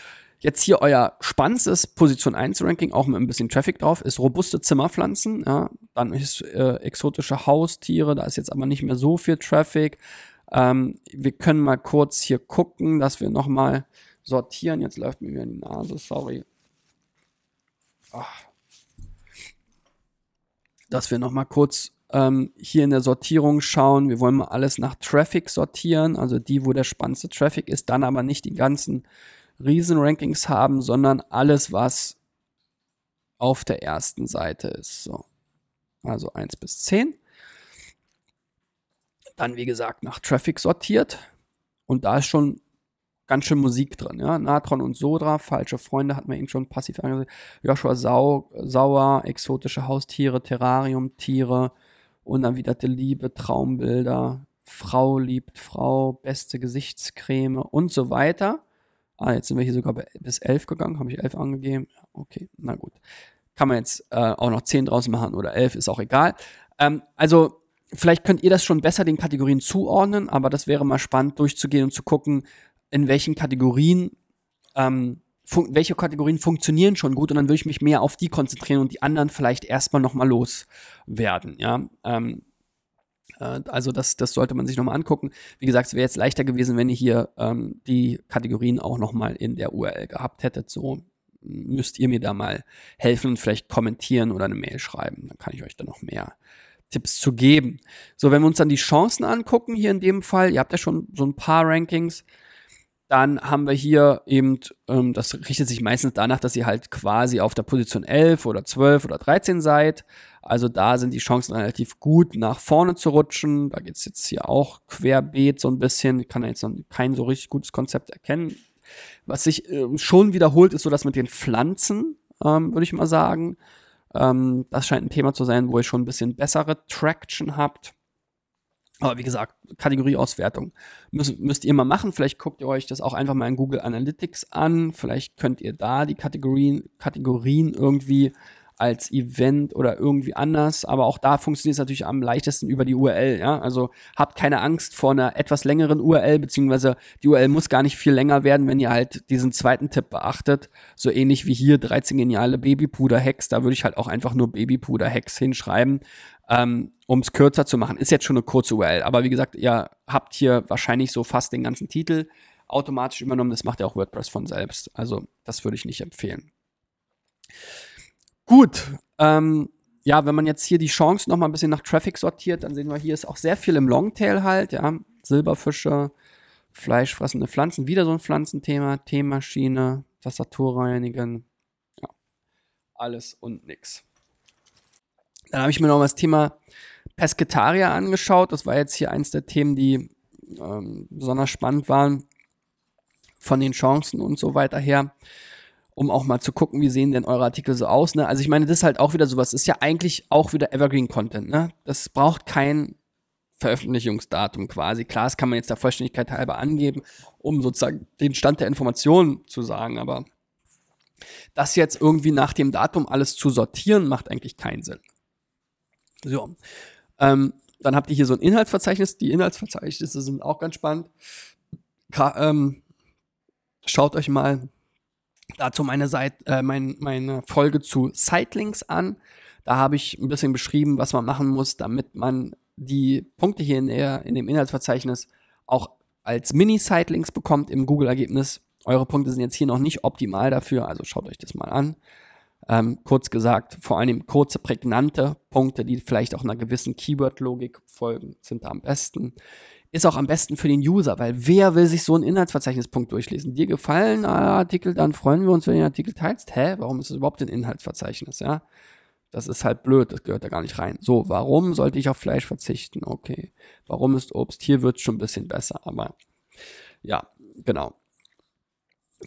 Jetzt hier euer spannendstes Position 1 Ranking, auch mit ein bisschen Traffic drauf, ist robuste Zimmerpflanzen. Ja, dann ist äh, exotische Haustiere, da ist jetzt aber nicht mehr so viel Traffic. Ähm, wir können mal kurz hier gucken, dass wir nochmal sortieren. Jetzt läuft mir wieder die Nase, sorry. Ach. Dass wir nochmal kurz ähm, hier in der Sortierung schauen. Wir wollen mal alles nach Traffic sortieren, also die, wo der spannendste Traffic ist, dann aber nicht die ganzen Riesen-Rankings haben, sondern alles, was auf der ersten Seite ist. So. Also 1 bis 10. Dann, wie gesagt, nach Traffic sortiert. Und da ist schon ganz schön Musik drin. Ja? Natron und Sodra, falsche Freunde, hat man eben schon passiv angesehen. Joshua Sau, Sauer, exotische Haustiere, Terrarium-Tiere, unerwiderte Liebe, Traumbilder, Frau liebt Frau, beste Gesichtscreme und so weiter. Ah, jetzt sind wir hier sogar bis 11 gegangen. Habe ich 11 angegeben? Okay, na gut. Kann man jetzt äh, auch noch 10 draus machen oder 11, ist auch egal. Ähm, also, vielleicht könnt ihr das schon besser den Kategorien zuordnen, aber das wäre mal spannend durchzugehen und zu gucken, in welchen Kategorien, ähm, welche Kategorien funktionieren schon gut und dann würde ich mich mehr auf die konzentrieren und die anderen vielleicht erstmal nochmal loswerden, ja. Ähm, äh, also das, das sollte man sich nochmal angucken. Wie gesagt, es wäre jetzt leichter gewesen, wenn ihr hier ähm, die Kategorien auch nochmal in der URL gehabt hättet. So müsst ihr mir da mal helfen und vielleicht kommentieren oder eine Mail schreiben. Dann kann ich euch da noch mehr Tipps zu geben. So, wenn wir uns dann die Chancen angucken, hier in dem Fall, ihr habt ja schon so ein paar Rankings, dann haben wir hier eben, ähm, das richtet sich meistens danach, dass ihr halt quasi auf der Position 11 oder 12 oder 13 seid. Also da sind die Chancen relativ gut, nach vorne zu rutschen. Da geht es jetzt hier auch querbeet so ein bisschen. Ich kann jetzt noch kein so richtig gutes Konzept erkennen. Was sich äh, schon wiederholt, ist so das mit den Pflanzen, ähm, würde ich mal sagen. Ähm, das scheint ein Thema zu sein, wo ihr schon ein bisschen bessere Traction habt. Aber wie gesagt, Kategorieauswertung müsst, müsst ihr mal machen. Vielleicht guckt ihr euch das auch einfach mal in Google Analytics an. Vielleicht könnt ihr da die Kategorien, Kategorien irgendwie als Event oder irgendwie anders. Aber auch da funktioniert es natürlich am leichtesten über die URL. Ja? Also habt keine Angst vor einer etwas längeren URL, beziehungsweise die URL muss gar nicht viel länger werden, wenn ihr halt diesen zweiten Tipp beachtet. So ähnlich wie hier 13 geniale Babypuder-Hacks. Da würde ich halt auch einfach nur Babypuder-Hacks hinschreiben ähm, um es kürzer zu machen. Ist jetzt schon eine kurze URL, aber wie gesagt, ihr habt hier wahrscheinlich so fast den ganzen Titel automatisch übernommen. Das macht ja auch WordPress von selbst. Also das würde ich nicht empfehlen. Gut, ähm, ja, wenn man jetzt hier die Chance noch mal ein bisschen nach Traffic sortiert, dann sehen wir hier ist auch sehr viel im Longtail halt, ja, Silberfische, fleischfressende Pflanzen, wieder so ein Pflanzenthema, Teemaschine, Tastatur reinigen, ja, alles und nix. Dann habe ich mir noch mal das Thema Pesketaria angeschaut. Das war jetzt hier eins der Themen, die ähm, besonders spannend waren von den Chancen und so weiter her, um auch mal zu gucken, wie sehen denn eure Artikel so aus. Ne? Also ich meine, das ist halt auch wieder sowas, ist ja eigentlich auch wieder Evergreen Content. Ne? Das braucht kein Veröffentlichungsdatum quasi. Klar, das kann man jetzt der Vollständigkeit halber angeben, um sozusagen den Stand der Informationen zu sagen, aber das jetzt irgendwie nach dem Datum alles zu sortieren, macht eigentlich keinen Sinn. So. Ähm, dann habt ihr hier so ein Inhaltsverzeichnis. Die Inhaltsverzeichnisse sind auch ganz spannend. Ka ähm, schaut euch mal dazu meine, Seite, äh, mein, meine Folge zu Sitelinks an. Da habe ich ein bisschen beschrieben, was man machen muss, damit man die Punkte hier in, der, in dem Inhaltsverzeichnis auch als Mini-Sitelinks bekommt im Google-Ergebnis. Eure Punkte sind jetzt hier noch nicht optimal dafür, also schaut euch das mal an. Ähm, kurz gesagt, vor allem kurze, prägnante Punkte, die vielleicht auch einer gewissen Keyword-Logik folgen, sind da am besten. Ist auch am besten für den User, weil wer will sich so einen Inhaltsverzeichnispunkt durchlesen? Dir gefallen Artikel, dann freuen wir uns, wenn du den Artikel teilst. Hä? Warum ist es überhaupt ein Inhaltsverzeichnis? Ja? Das ist halt blöd, das gehört da gar nicht rein. So, warum sollte ich auf Fleisch verzichten? Okay. Warum ist Obst? Hier wird es schon ein bisschen besser, aber ja, genau.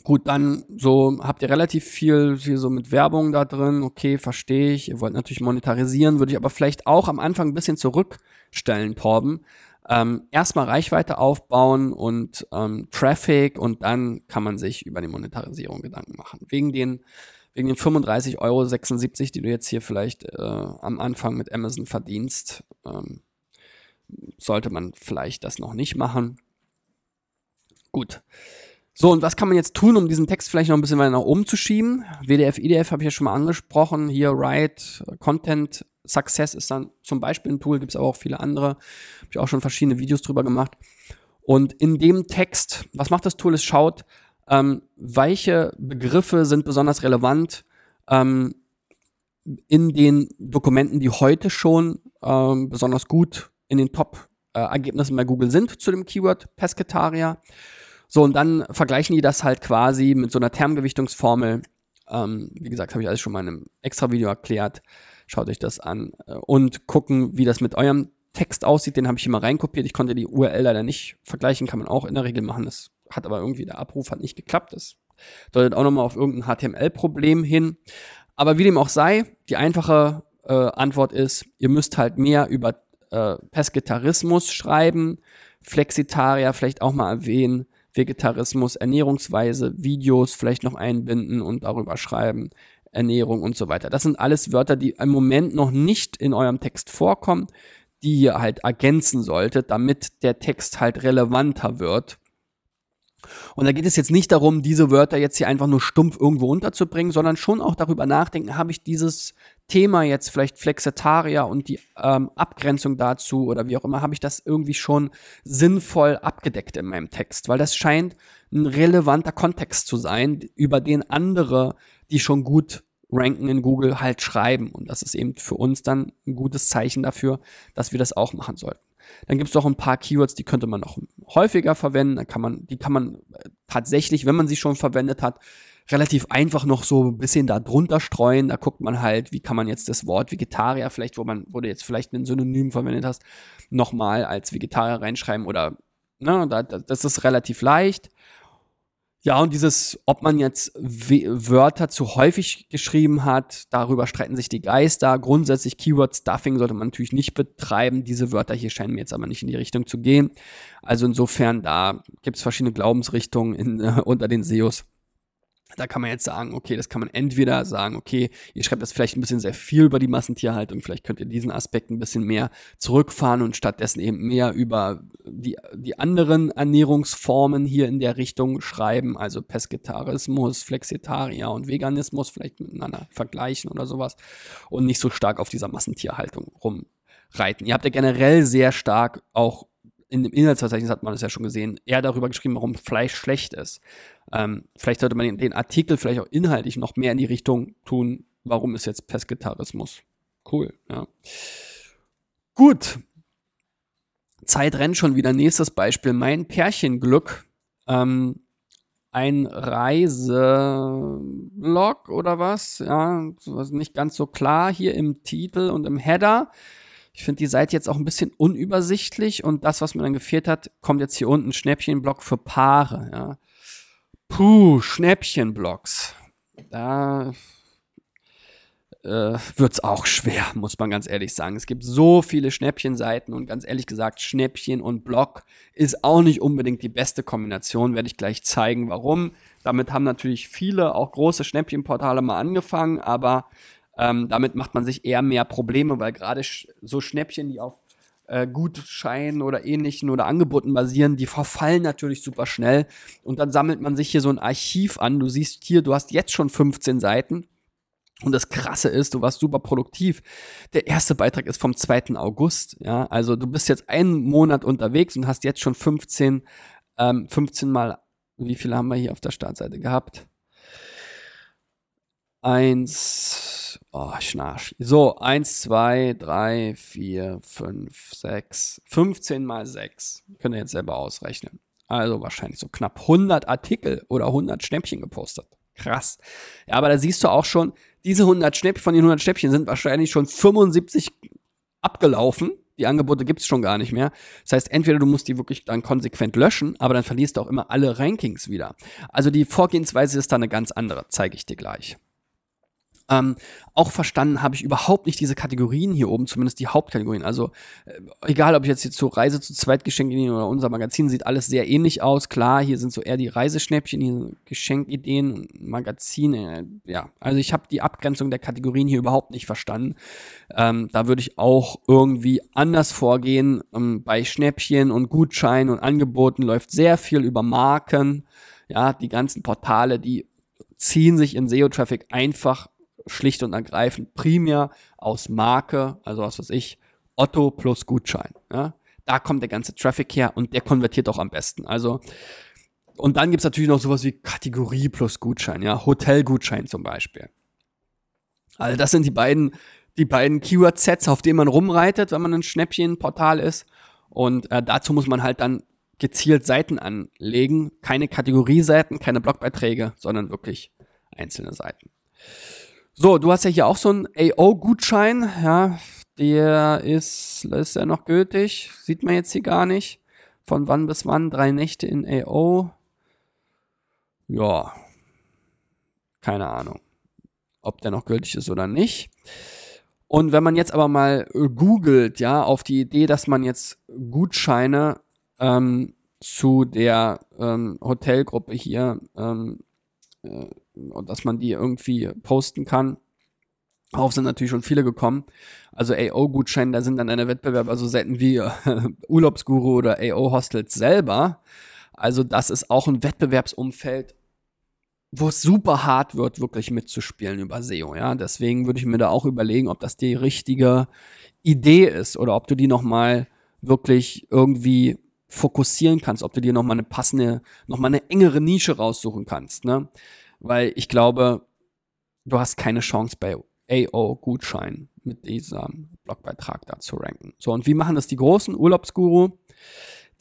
Gut, dann so habt ihr relativ viel, viel so mit Werbung da drin. Okay, verstehe ich. Ihr wollt natürlich monetarisieren, würde ich aber vielleicht auch am Anfang ein bisschen zurückstellen, Torben. Ähm, erstmal Reichweite aufbauen und ähm, Traffic und dann kann man sich über die Monetarisierung Gedanken machen. Wegen den, wegen den 35,76 Euro, die du jetzt hier vielleicht äh, am Anfang mit Amazon verdienst, ähm, sollte man vielleicht das noch nicht machen. Gut. So, und was kann man jetzt tun, um diesen Text vielleicht noch ein bisschen weiter nach oben zu schieben? WDF, IDF habe ich ja schon mal angesprochen. Hier Write, Content Success ist dann zum Beispiel ein Tool, gibt es aber auch viele andere. Habe ich auch schon verschiedene Videos drüber gemacht. Und in dem Text, was macht das Tool? Es schaut, ähm, welche Begriffe sind besonders relevant ähm, in den Dokumenten, die heute schon ähm, besonders gut in den Top-Ergebnissen äh, bei Google sind zu dem Keyword Pescetaria. So, und dann vergleichen die das halt quasi mit so einer Termgewichtungsformel. Ähm, wie gesagt, habe ich alles schon mal in einem extra Video erklärt. Schaut euch das an äh, und gucken, wie das mit eurem Text aussieht. Den habe ich immer reinkopiert. Ich konnte die URL leider nicht vergleichen, kann man auch in der Regel machen. Das hat aber irgendwie, der Abruf hat nicht geklappt. Das deutet auch nochmal auf irgendein HTML-Problem hin. Aber wie dem auch sei, die einfache äh, Antwort ist, ihr müsst halt mehr über äh, Pesketarismus schreiben, Flexitaria vielleicht auch mal erwähnen, Vegetarismus, Ernährungsweise, Videos vielleicht noch einbinden und darüber schreiben, Ernährung und so weiter. Das sind alles Wörter, die im Moment noch nicht in eurem Text vorkommen, die ihr halt ergänzen solltet, damit der Text halt relevanter wird. Und da geht es jetzt nicht darum, diese Wörter jetzt hier einfach nur stumpf irgendwo unterzubringen, sondern schon auch darüber nachdenken, habe ich dieses Thema jetzt vielleicht Flexitaria und die ähm, Abgrenzung dazu oder wie auch immer, habe ich das irgendwie schon sinnvoll abgedeckt in meinem Text, weil das scheint ein relevanter Kontext zu sein, über den andere, die schon gut ranken in Google, halt schreiben. Und das ist eben für uns dann ein gutes Zeichen dafür, dass wir das auch machen sollten. Dann gibt es noch ein paar Keywords, die könnte man noch häufiger verwenden. Da kann man, die kann man äh, tatsächlich, wenn man sie schon verwendet hat, relativ einfach noch so ein bisschen da drunter streuen. Da guckt man halt, wie kann man jetzt das Wort Vegetarier, vielleicht, wo man, wo du jetzt vielleicht ein Synonym verwendet hast, nochmal als Vegetarier reinschreiben oder, ne, da, das ist relativ leicht. Ja, und dieses, ob man jetzt Wörter zu häufig geschrieben hat, darüber streiten sich die Geister. Grundsätzlich Keyword-Stuffing sollte man natürlich nicht betreiben. Diese Wörter hier scheinen mir jetzt aber nicht in die Richtung zu gehen. Also insofern, da gibt es verschiedene Glaubensrichtungen in, äh, (laughs) unter den SEOs. Da kann man jetzt sagen, okay, das kann man entweder sagen, okay, ihr schreibt das vielleicht ein bisschen sehr viel über die Massentierhaltung, vielleicht könnt ihr diesen Aspekt ein bisschen mehr zurückfahren und stattdessen eben mehr über die, die anderen Ernährungsformen hier in der Richtung schreiben, also Pesketarismus, Flexitaria und Veganismus vielleicht miteinander vergleichen oder sowas und nicht so stark auf dieser Massentierhaltung rumreiten. Ihr habt ja generell sehr stark auch in dem Inhaltsverzeichnis hat man es ja schon gesehen, eher darüber geschrieben, warum Fleisch schlecht ist. Ähm, vielleicht sollte man den Artikel vielleicht auch inhaltlich noch mehr in die Richtung tun, warum ist jetzt Pesketarismus? Cool, ja. Gut. Zeit rennt schon wieder. Nächstes Beispiel. Mein Pärchenglück. Ähm, ein Reiseblog oder was? Ja, nicht ganz so klar hier im Titel und im Header. Ich finde die Seite jetzt auch ein bisschen unübersichtlich und das, was mir dann gefehlt hat, kommt jetzt hier unten Schnäppchenblock für Paare. Ja. Puh, Schnäppchenblocks. Da äh, es auch schwer, (laughs) muss man ganz ehrlich sagen. Es gibt so viele Schnäppchenseiten und ganz ehrlich gesagt, Schnäppchen und Blog ist auch nicht unbedingt die beste Kombination, werde ich gleich zeigen, warum. Damit haben natürlich viele, auch große Schnäppchenportale mal angefangen, aber ähm, damit macht man sich eher mehr Probleme, weil gerade sch so Schnäppchen, die auf äh, Gutscheinen oder ähnlichen oder Angeboten basieren, die verfallen natürlich super schnell. Und dann sammelt man sich hier so ein Archiv an. Du siehst hier, du hast jetzt schon 15 Seiten. Und das Krasse ist, du warst super produktiv. Der erste Beitrag ist vom 2. August. Ja, also du bist jetzt einen Monat unterwegs und hast jetzt schon 15, ähm, 15 mal, wie viele haben wir hier auf der Startseite gehabt? Eins, oh, Schnarch. So, eins, zwei, drei, vier, fünf, sechs, 15 mal sechs. Könnt ihr jetzt selber ausrechnen. Also wahrscheinlich so knapp 100 Artikel oder 100 Schnäppchen gepostet. Krass. Ja, aber da siehst du auch schon, diese 100 Schnäppchen, von den 100 Schnäppchen sind wahrscheinlich schon 75 abgelaufen. die Angebote gibt es schon gar nicht mehr. Das heißt, entweder du musst die wirklich dann konsequent löschen, aber dann verlierst du auch immer alle Rankings wieder. Also die Vorgehensweise ist da eine ganz andere, zeige ich dir gleich. Ähm, auch verstanden habe ich überhaupt nicht diese Kategorien hier oben, zumindest die Hauptkategorien. Also äh, egal, ob ich jetzt hier zur Reise zu Zweitgeschenkideen oder unser Magazin, sieht alles sehr ähnlich aus. Klar, hier sind so eher die Reiseschnäppchen, hier Geschenkideen, Magazine. Äh, ja, also ich habe die Abgrenzung der Kategorien hier überhaupt nicht verstanden. Ähm, da würde ich auch irgendwie anders vorgehen. Ähm, bei Schnäppchen und Gutscheinen und Angeboten läuft sehr viel über Marken. Ja, die ganzen Portale, die ziehen sich in SEO-Traffic einfach schlicht und ergreifend primär aus Marke, also was weiß ich, Otto plus Gutschein. Ja? Da kommt der ganze Traffic her und der konvertiert auch am besten. Also, und dann gibt es natürlich noch sowas wie Kategorie plus Gutschein, ja, Hotelgutschein zum Beispiel. Also, das sind die beiden, die beiden Keyword-Sets, auf denen man rumreitet, wenn man ein Schnäppchenportal ist. Und äh, dazu muss man halt dann gezielt Seiten anlegen. Keine Kategorieseiten, keine Blogbeiträge, sondern wirklich einzelne Seiten. So, du hast ja hier auch so einen AO-Gutschein, ja, der ist, ist ja noch gültig, sieht man jetzt hier gar nicht. Von wann bis wann? Drei Nächte in AO. Ja, keine Ahnung, ob der noch gültig ist oder nicht. Und wenn man jetzt aber mal googelt, ja, auf die Idee, dass man jetzt Gutscheine ähm, zu der ähm, Hotelgruppe hier ähm, äh, und dass man die irgendwie posten kann. Darauf sind natürlich schon viele gekommen. Also AO-Gutscheine, da sind dann eine Wettbewerber so Seiten wie äh, (laughs) Urlaubsguru oder AO-Hostels selber. Also das ist auch ein Wettbewerbsumfeld, wo es super hart wird, wirklich mitzuspielen über SEO. Ja, deswegen würde ich mir da auch überlegen, ob das die richtige Idee ist oder ob du die nochmal wirklich irgendwie fokussieren kannst, ob du dir nochmal eine passende, nochmal eine engere Nische raussuchen kannst. Ne? Weil ich glaube, du hast keine Chance bei AO-Gutschein mit diesem Blogbeitrag da zu ranken. So, und wie machen das die großen Urlaubsguru?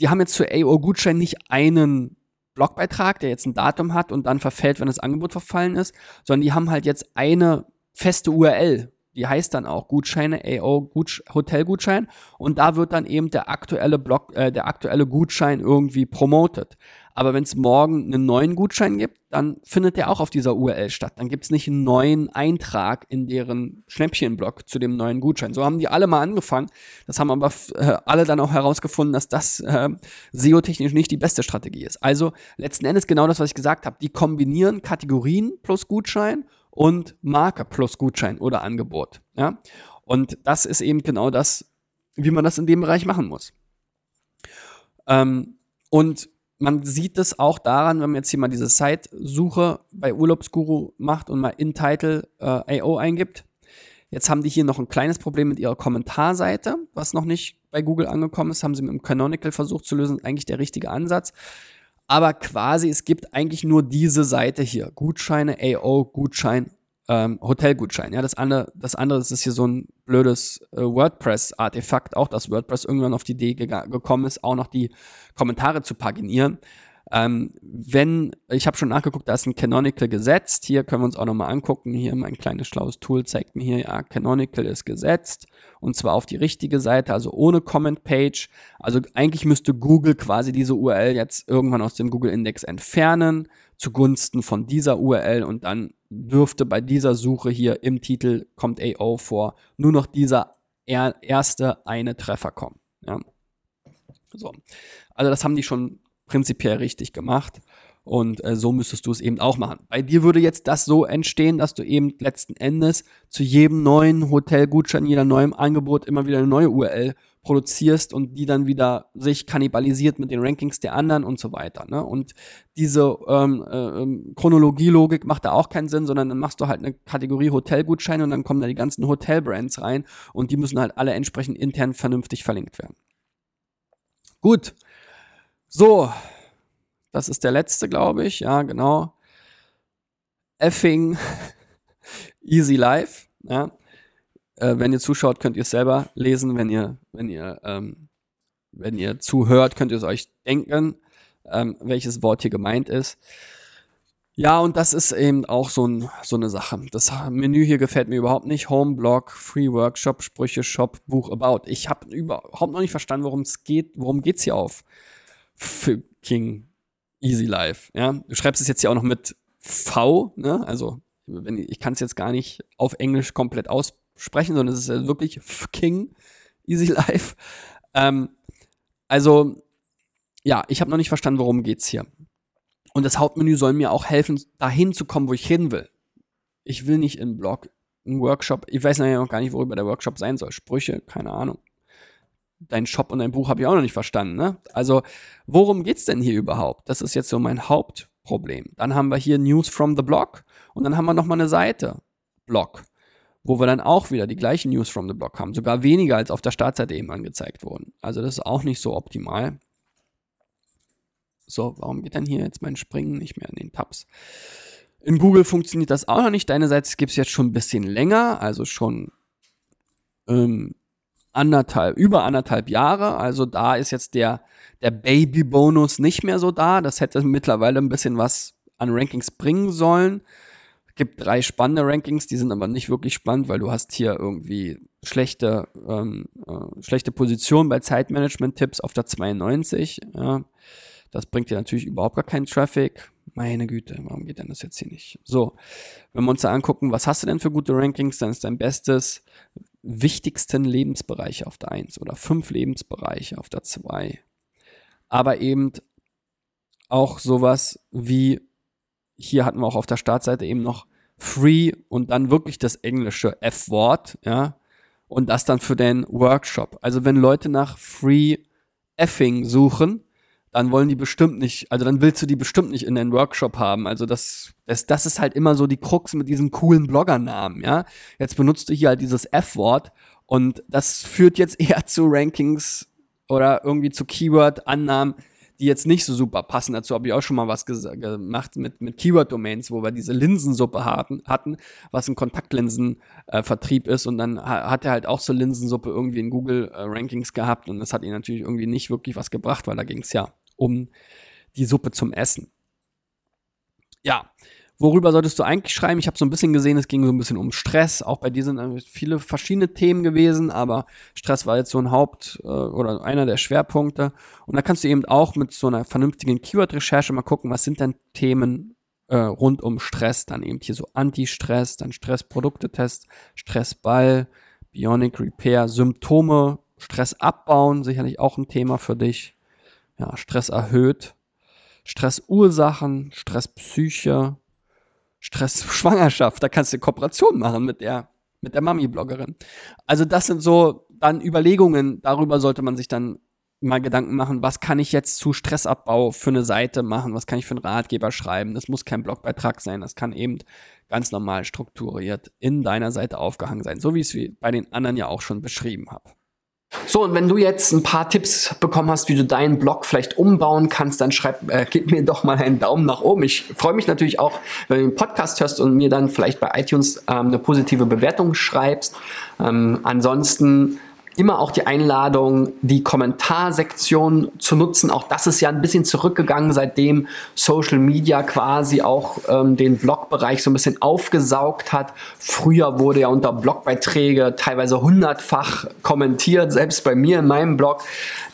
Die haben jetzt zu AO-Gutschein nicht einen Blogbeitrag, der jetzt ein Datum hat und dann verfällt, wenn das Angebot verfallen ist, sondern die haben halt jetzt eine feste URL, die heißt dann auch Gutscheine, AO Gutsch Hotelgutschein und da wird dann eben der aktuelle Blog, äh, der aktuelle Gutschein irgendwie promotet. Aber wenn es morgen einen neuen Gutschein gibt, dann findet der auch auf dieser URL statt. Dann gibt es nicht einen neuen Eintrag in deren Schnäppchenblock zu dem neuen Gutschein. So haben die alle mal angefangen. Das haben aber äh, alle dann auch herausgefunden, dass das äh, SEO-technisch nicht die beste Strategie ist. Also letzten Endes genau das, was ich gesagt habe. Die kombinieren Kategorien plus Gutschein und Marke plus Gutschein oder Angebot. Ja? Und das ist eben genau das, wie man das in dem Bereich machen muss. Ähm, und man sieht es auch daran, wenn man jetzt hier mal diese Site-Suche bei Urlaubsguru macht und mal in Title äh, AO eingibt. Jetzt haben die hier noch ein kleines Problem mit ihrer Kommentarseite, was noch nicht bei Google angekommen ist. Haben sie mit dem Canonical versucht zu lösen. Eigentlich der richtige Ansatz. Aber quasi, es gibt eigentlich nur diese Seite hier. Gutscheine, AO, Gutschein ähm, Hotelgutschein. Ja, das andere, das andere das ist hier so ein blödes äh, WordPress-Artefakt, auch dass WordPress irgendwann auf die Idee ge gekommen ist, auch noch die Kommentare zu paginieren. Ähm, wenn, ich habe schon nachgeguckt, da ist ein Canonical gesetzt. Hier können wir uns auch nochmal angucken. Hier mein kleines schlaues Tool zeigt mir hier, ja, Canonical ist gesetzt. Und zwar auf die richtige Seite, also ohne Comment Page. Also eigentlich müsste Google quasi diese URL jetzt irgendwann aus dem Google Index entfernen, zugunsten von dieser URL und dann dürfte bei dieser Suche hier im Titel kommt AO vor, nur noch dieser erste eine Treffer kommen. Ja. So. Also das haben die schon prinzipiell richtig gemacht. Und äh, so müsstest du es eben auch machen. Bei dir würde jetzt das so entstehen, dass du eben letzten Endes zu jedem neuen Hotelgutschein, jeder neuen Angebot immer wieder eine neue URL produzierst und die dann wieder sich kannibalisiert mit den Rankings der anderen und so weiter. Ne? Und diese ähm, äh, ähm, Chronologielogik macht da auch keinen Sinn, sondern dann machst du halt eine Kategorie Hotelgutscheine und dann kommen da die ganzen Hotelbrands rein und die müssen halt alle entsprechend intern vernünftig verlinkt werden. Gut. So. Das ist der letzte, glaube ich. Ja, genau. Effing (laughs) Easy Life. Ja. Äh, wenn ihr zuschaut, könnt ihr es selber lesen. Wenn ihr, wenn ihr, ähm, wenn ihr zuhört, könnt ihr es euch denken, ähm, welches Wort hier gemeint ist. Ja, und das ist eben auch so, ein, so eine Sache. Das Menü hier gefällt mir überhaupt nicht. Home, Blog, Free Workshop, Sprüche, Shop, Buch, About. Ich habe überhaupt noch nicht verstanden, worum es geht. Worum geht's hier auf? Für King Easy Life. Ja, du schreibst es jetzt hier auch noch mit V, ne? Also wenn, ich kann es jetzt gar nicht auf Englisch komplett aussprechen, sondern es ist wirklich King Easy (laughs) Life. Ähm, also ja, ich habe noch nicht verstanden, worum geht's hier. Und das Hauptmenü soll mir auch helfen, dahin zu kommen, wo ich hin will. Ich will nicht im Blog, einen Workshop, ich weiß noch gar nicht, worüber der Workshop sein soll. Sprüche, keine Ahnung. Dein Shop und dein Buch habe ich auch noch nicht verstanden. Ne? Also, worum geht's denn hier überhaupt? Das ist jetzt so mein Hauptproblem. Dann haben wir hier News from the Blog und dann haben wir nochmal eine Seite, Blog, wo wir dann auch wieder die gleichen News from the Blog haben. Sogar weniger als auf der Startseite eben angezeigt wurden. Also, das ist auch nicht so optimal. So, warum geht dann hier jetzt mein Springen nicht mehr in den Tabs? In Google funktioniert das auch noch nicht. Deine Seite gibt es jetzt schon ein bisschen länger, also schon ähm, anderthalb, über anderthalb Jahre. Also da ist jetzt der, der Baby-Bonus nicht mehr so da. Das hätte mittlerweile ein bisschen was an Rankings bringen sollen. Gibt drei spannende Rankings, die sind aber nicht wirklich spannend, weil du hast hier irgendwie schlechte, ähm, äh, schlechte Position bei Zeitmanagement-Tipps auf der 92. Ja. Das bringt dir natürlich überhaupt gar keinen Traffic. Meine Güte, warum geht denn das jetzt hier nicht? So, wenn wir uns da angucken, was hast du denn für gute Rankings, dann ist dein bestes, wichtigsten Lebensbereiche auf der 1 oder fünf Lebensbereiche auf der 2. Aber eben auch sowas wie, hier hatten wir auch auf der Startseite eben noch Free und dann wirklich das englische F-Wort, ja, und das dann für den Workshop. Also wenn Leute nach Free Effing suchen, dann wollen die bestimmt nicht, also dann willst du die bestimmt nicht in deinen Workshop haben. Also das, das, das ist halt immer so die Krux mit diesen coolen Bloggernamen, ja. Jetzt benutzt du hier halt dieses F-Wort und das führt jetzt (laughs) eher zu Rankings oder irgendwie zu Keyword-Annahmen, die jetzt nicht so super passen. Dazu habe ich auch schon mal was gemacht mit, mit Keyword-Domains, wo wir diese Linsensuppe hatten, hatten was ein Kontaktlinsenvertrieb äh, ist. Und dann hat er halt auch so Linsensuppe irgendwie in Google-Rankings äh, gehabt. Und das hat ihn natürlich irgendwie nicht wirklich was gebracht, weil da ging es ja um die Suppe zum Essen. Ja, worüber solltest du eigentlich schreiben? Ich habe so ein bisschen gesehen, es ging so ein bisschen um Stress. Auch bei dir sind viele verschiedene Themen gewesen, aber Stress war jetzt so ein Haupt- äh, oder einer der Schwerpunkte. Und da kannst du eben auch mit so einer vernünftigen Keyword-Recherche mal gucken, was sind denn Themen äh, rund um Stress. Dann eben hier so Anti-Stress, dann Stress-Produkte-Test, Stressball, Bionic Repair, Symptome, Stress abbauen, sicherlich auch ein Thema für dich ja, Stress erhöht, Stressursachen, Stresspsyche, Stressschwangerschaft. Da kannst du Kooperation machen mit der, mit der Mami-Bloggerin. Also das sind so dann Überlegungen, darüber sollte man sich dann mal Gedanken machen, was kann ich jetzt zu Stressabbau für eine Seite machen, was kann ich für einen Ratgeber schreiben. Das muss kein Blogbeitrag sein, das kann eben ganz normal strukturiert in deiner Seite aufgehangen sein, so wie ich es bei den anderen ja auch schon beschrieben habe. So, und wenn du jetzt ein paar Tipps bekommen hast, wie du deinen Blog vielleicht umbauen kannst, dann schreib, äh, gib mir doch mal einen Daumen nach oben. Ich freue mich natürlich auch, wenn du den Podcast hörst und mir dann vielleicht bei iTunes ähm, eine positive Bewertung schreibst. Ähm, ansonsten immer auch die Einladung, die Kommentarsektion zu nutzen. Auch das ist ja ein bisschen zurückgegangen, seitdem Social Media quasi auch ähm, den Blogbereich so ein bisschen aufgesaugt hat. Früher wurde ja unter Blogbeiträge teilweise hundertfach kommentiert, selbst bei mir in meinem Blog.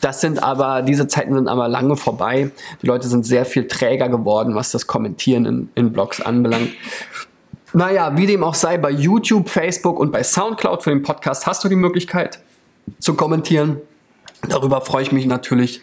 Das sind aber, diese Zeiten sind aber lange vorbei. Die Leute sind sehr viel träger geworden, was das Kommentieren in, in Blogs anbelangt. Naja, wie dem auch sei, bei YouTube, Facebook und bei Soundcloud für den Podcast hast du die Möglichkeit, zu kommentieren. Darüber freue ich mich natürlich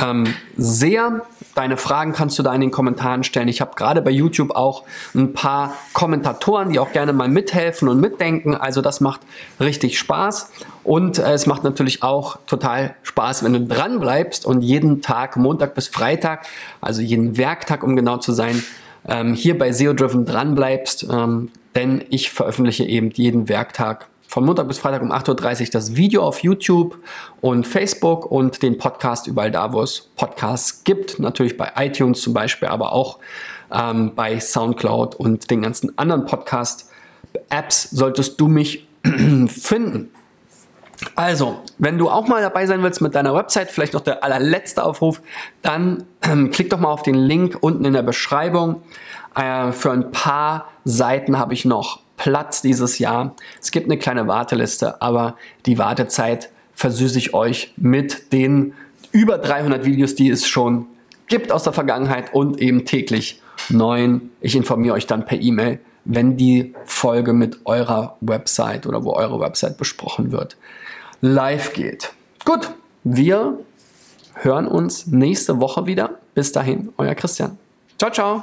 ähm, sehr. Deine Fragen kannst du da in den Kommentaren stellen. Ich habe gerade bei YouTube auch ein paar Kommentatoren, die auch gerne mal mithelfen und mitdenken. Also das macht richtig Spaß. Und äh, es macht natürlich auch total Spaß, wenn du dran bleibst und jeden Tag, Montag bis Freitag, also jeden Werktag, um genau zu sein, ähm, hier bei SEO Driven dran bleibst. Ähm, denn ich veröffentliche eben jeden Werktag von Montag bis Freitag um 8.30 Uhr das Video auf YouTube und Facebook und den Podcast überall da, wo es Podcasts gibt. Natürlich bei iTunes zum Beispiel, aber auch ähm, bei SoundCloud und den ganzen anderen Podcast-Apps solltest du mich (clears throat) finden. Also, wenn du auch mal dabei sein willst mit deiner Website, vielleicht noch der allerletzte Aufruf, dann ähm, (clears throat) klick doch mal auf den Link unten in der Beschreibung. Äh, für ein paar Seiten habe ich noch Platz dieses Jahr. Es gibt eine kleine Warteliste, aber die Wartezeit versüße ich euch mit den über 300 Videos, die es schon gibt aus der Vergangenheit und eben täglich neuen. Ich informiere euch dann per E-Mail, wenn die Folge mit eurer Website oder wo eure Website besprochen wird, live geht. Gut, wir hören uns nächste Woche wieder. Bis dahin, euer Christian. Ciao, ciao.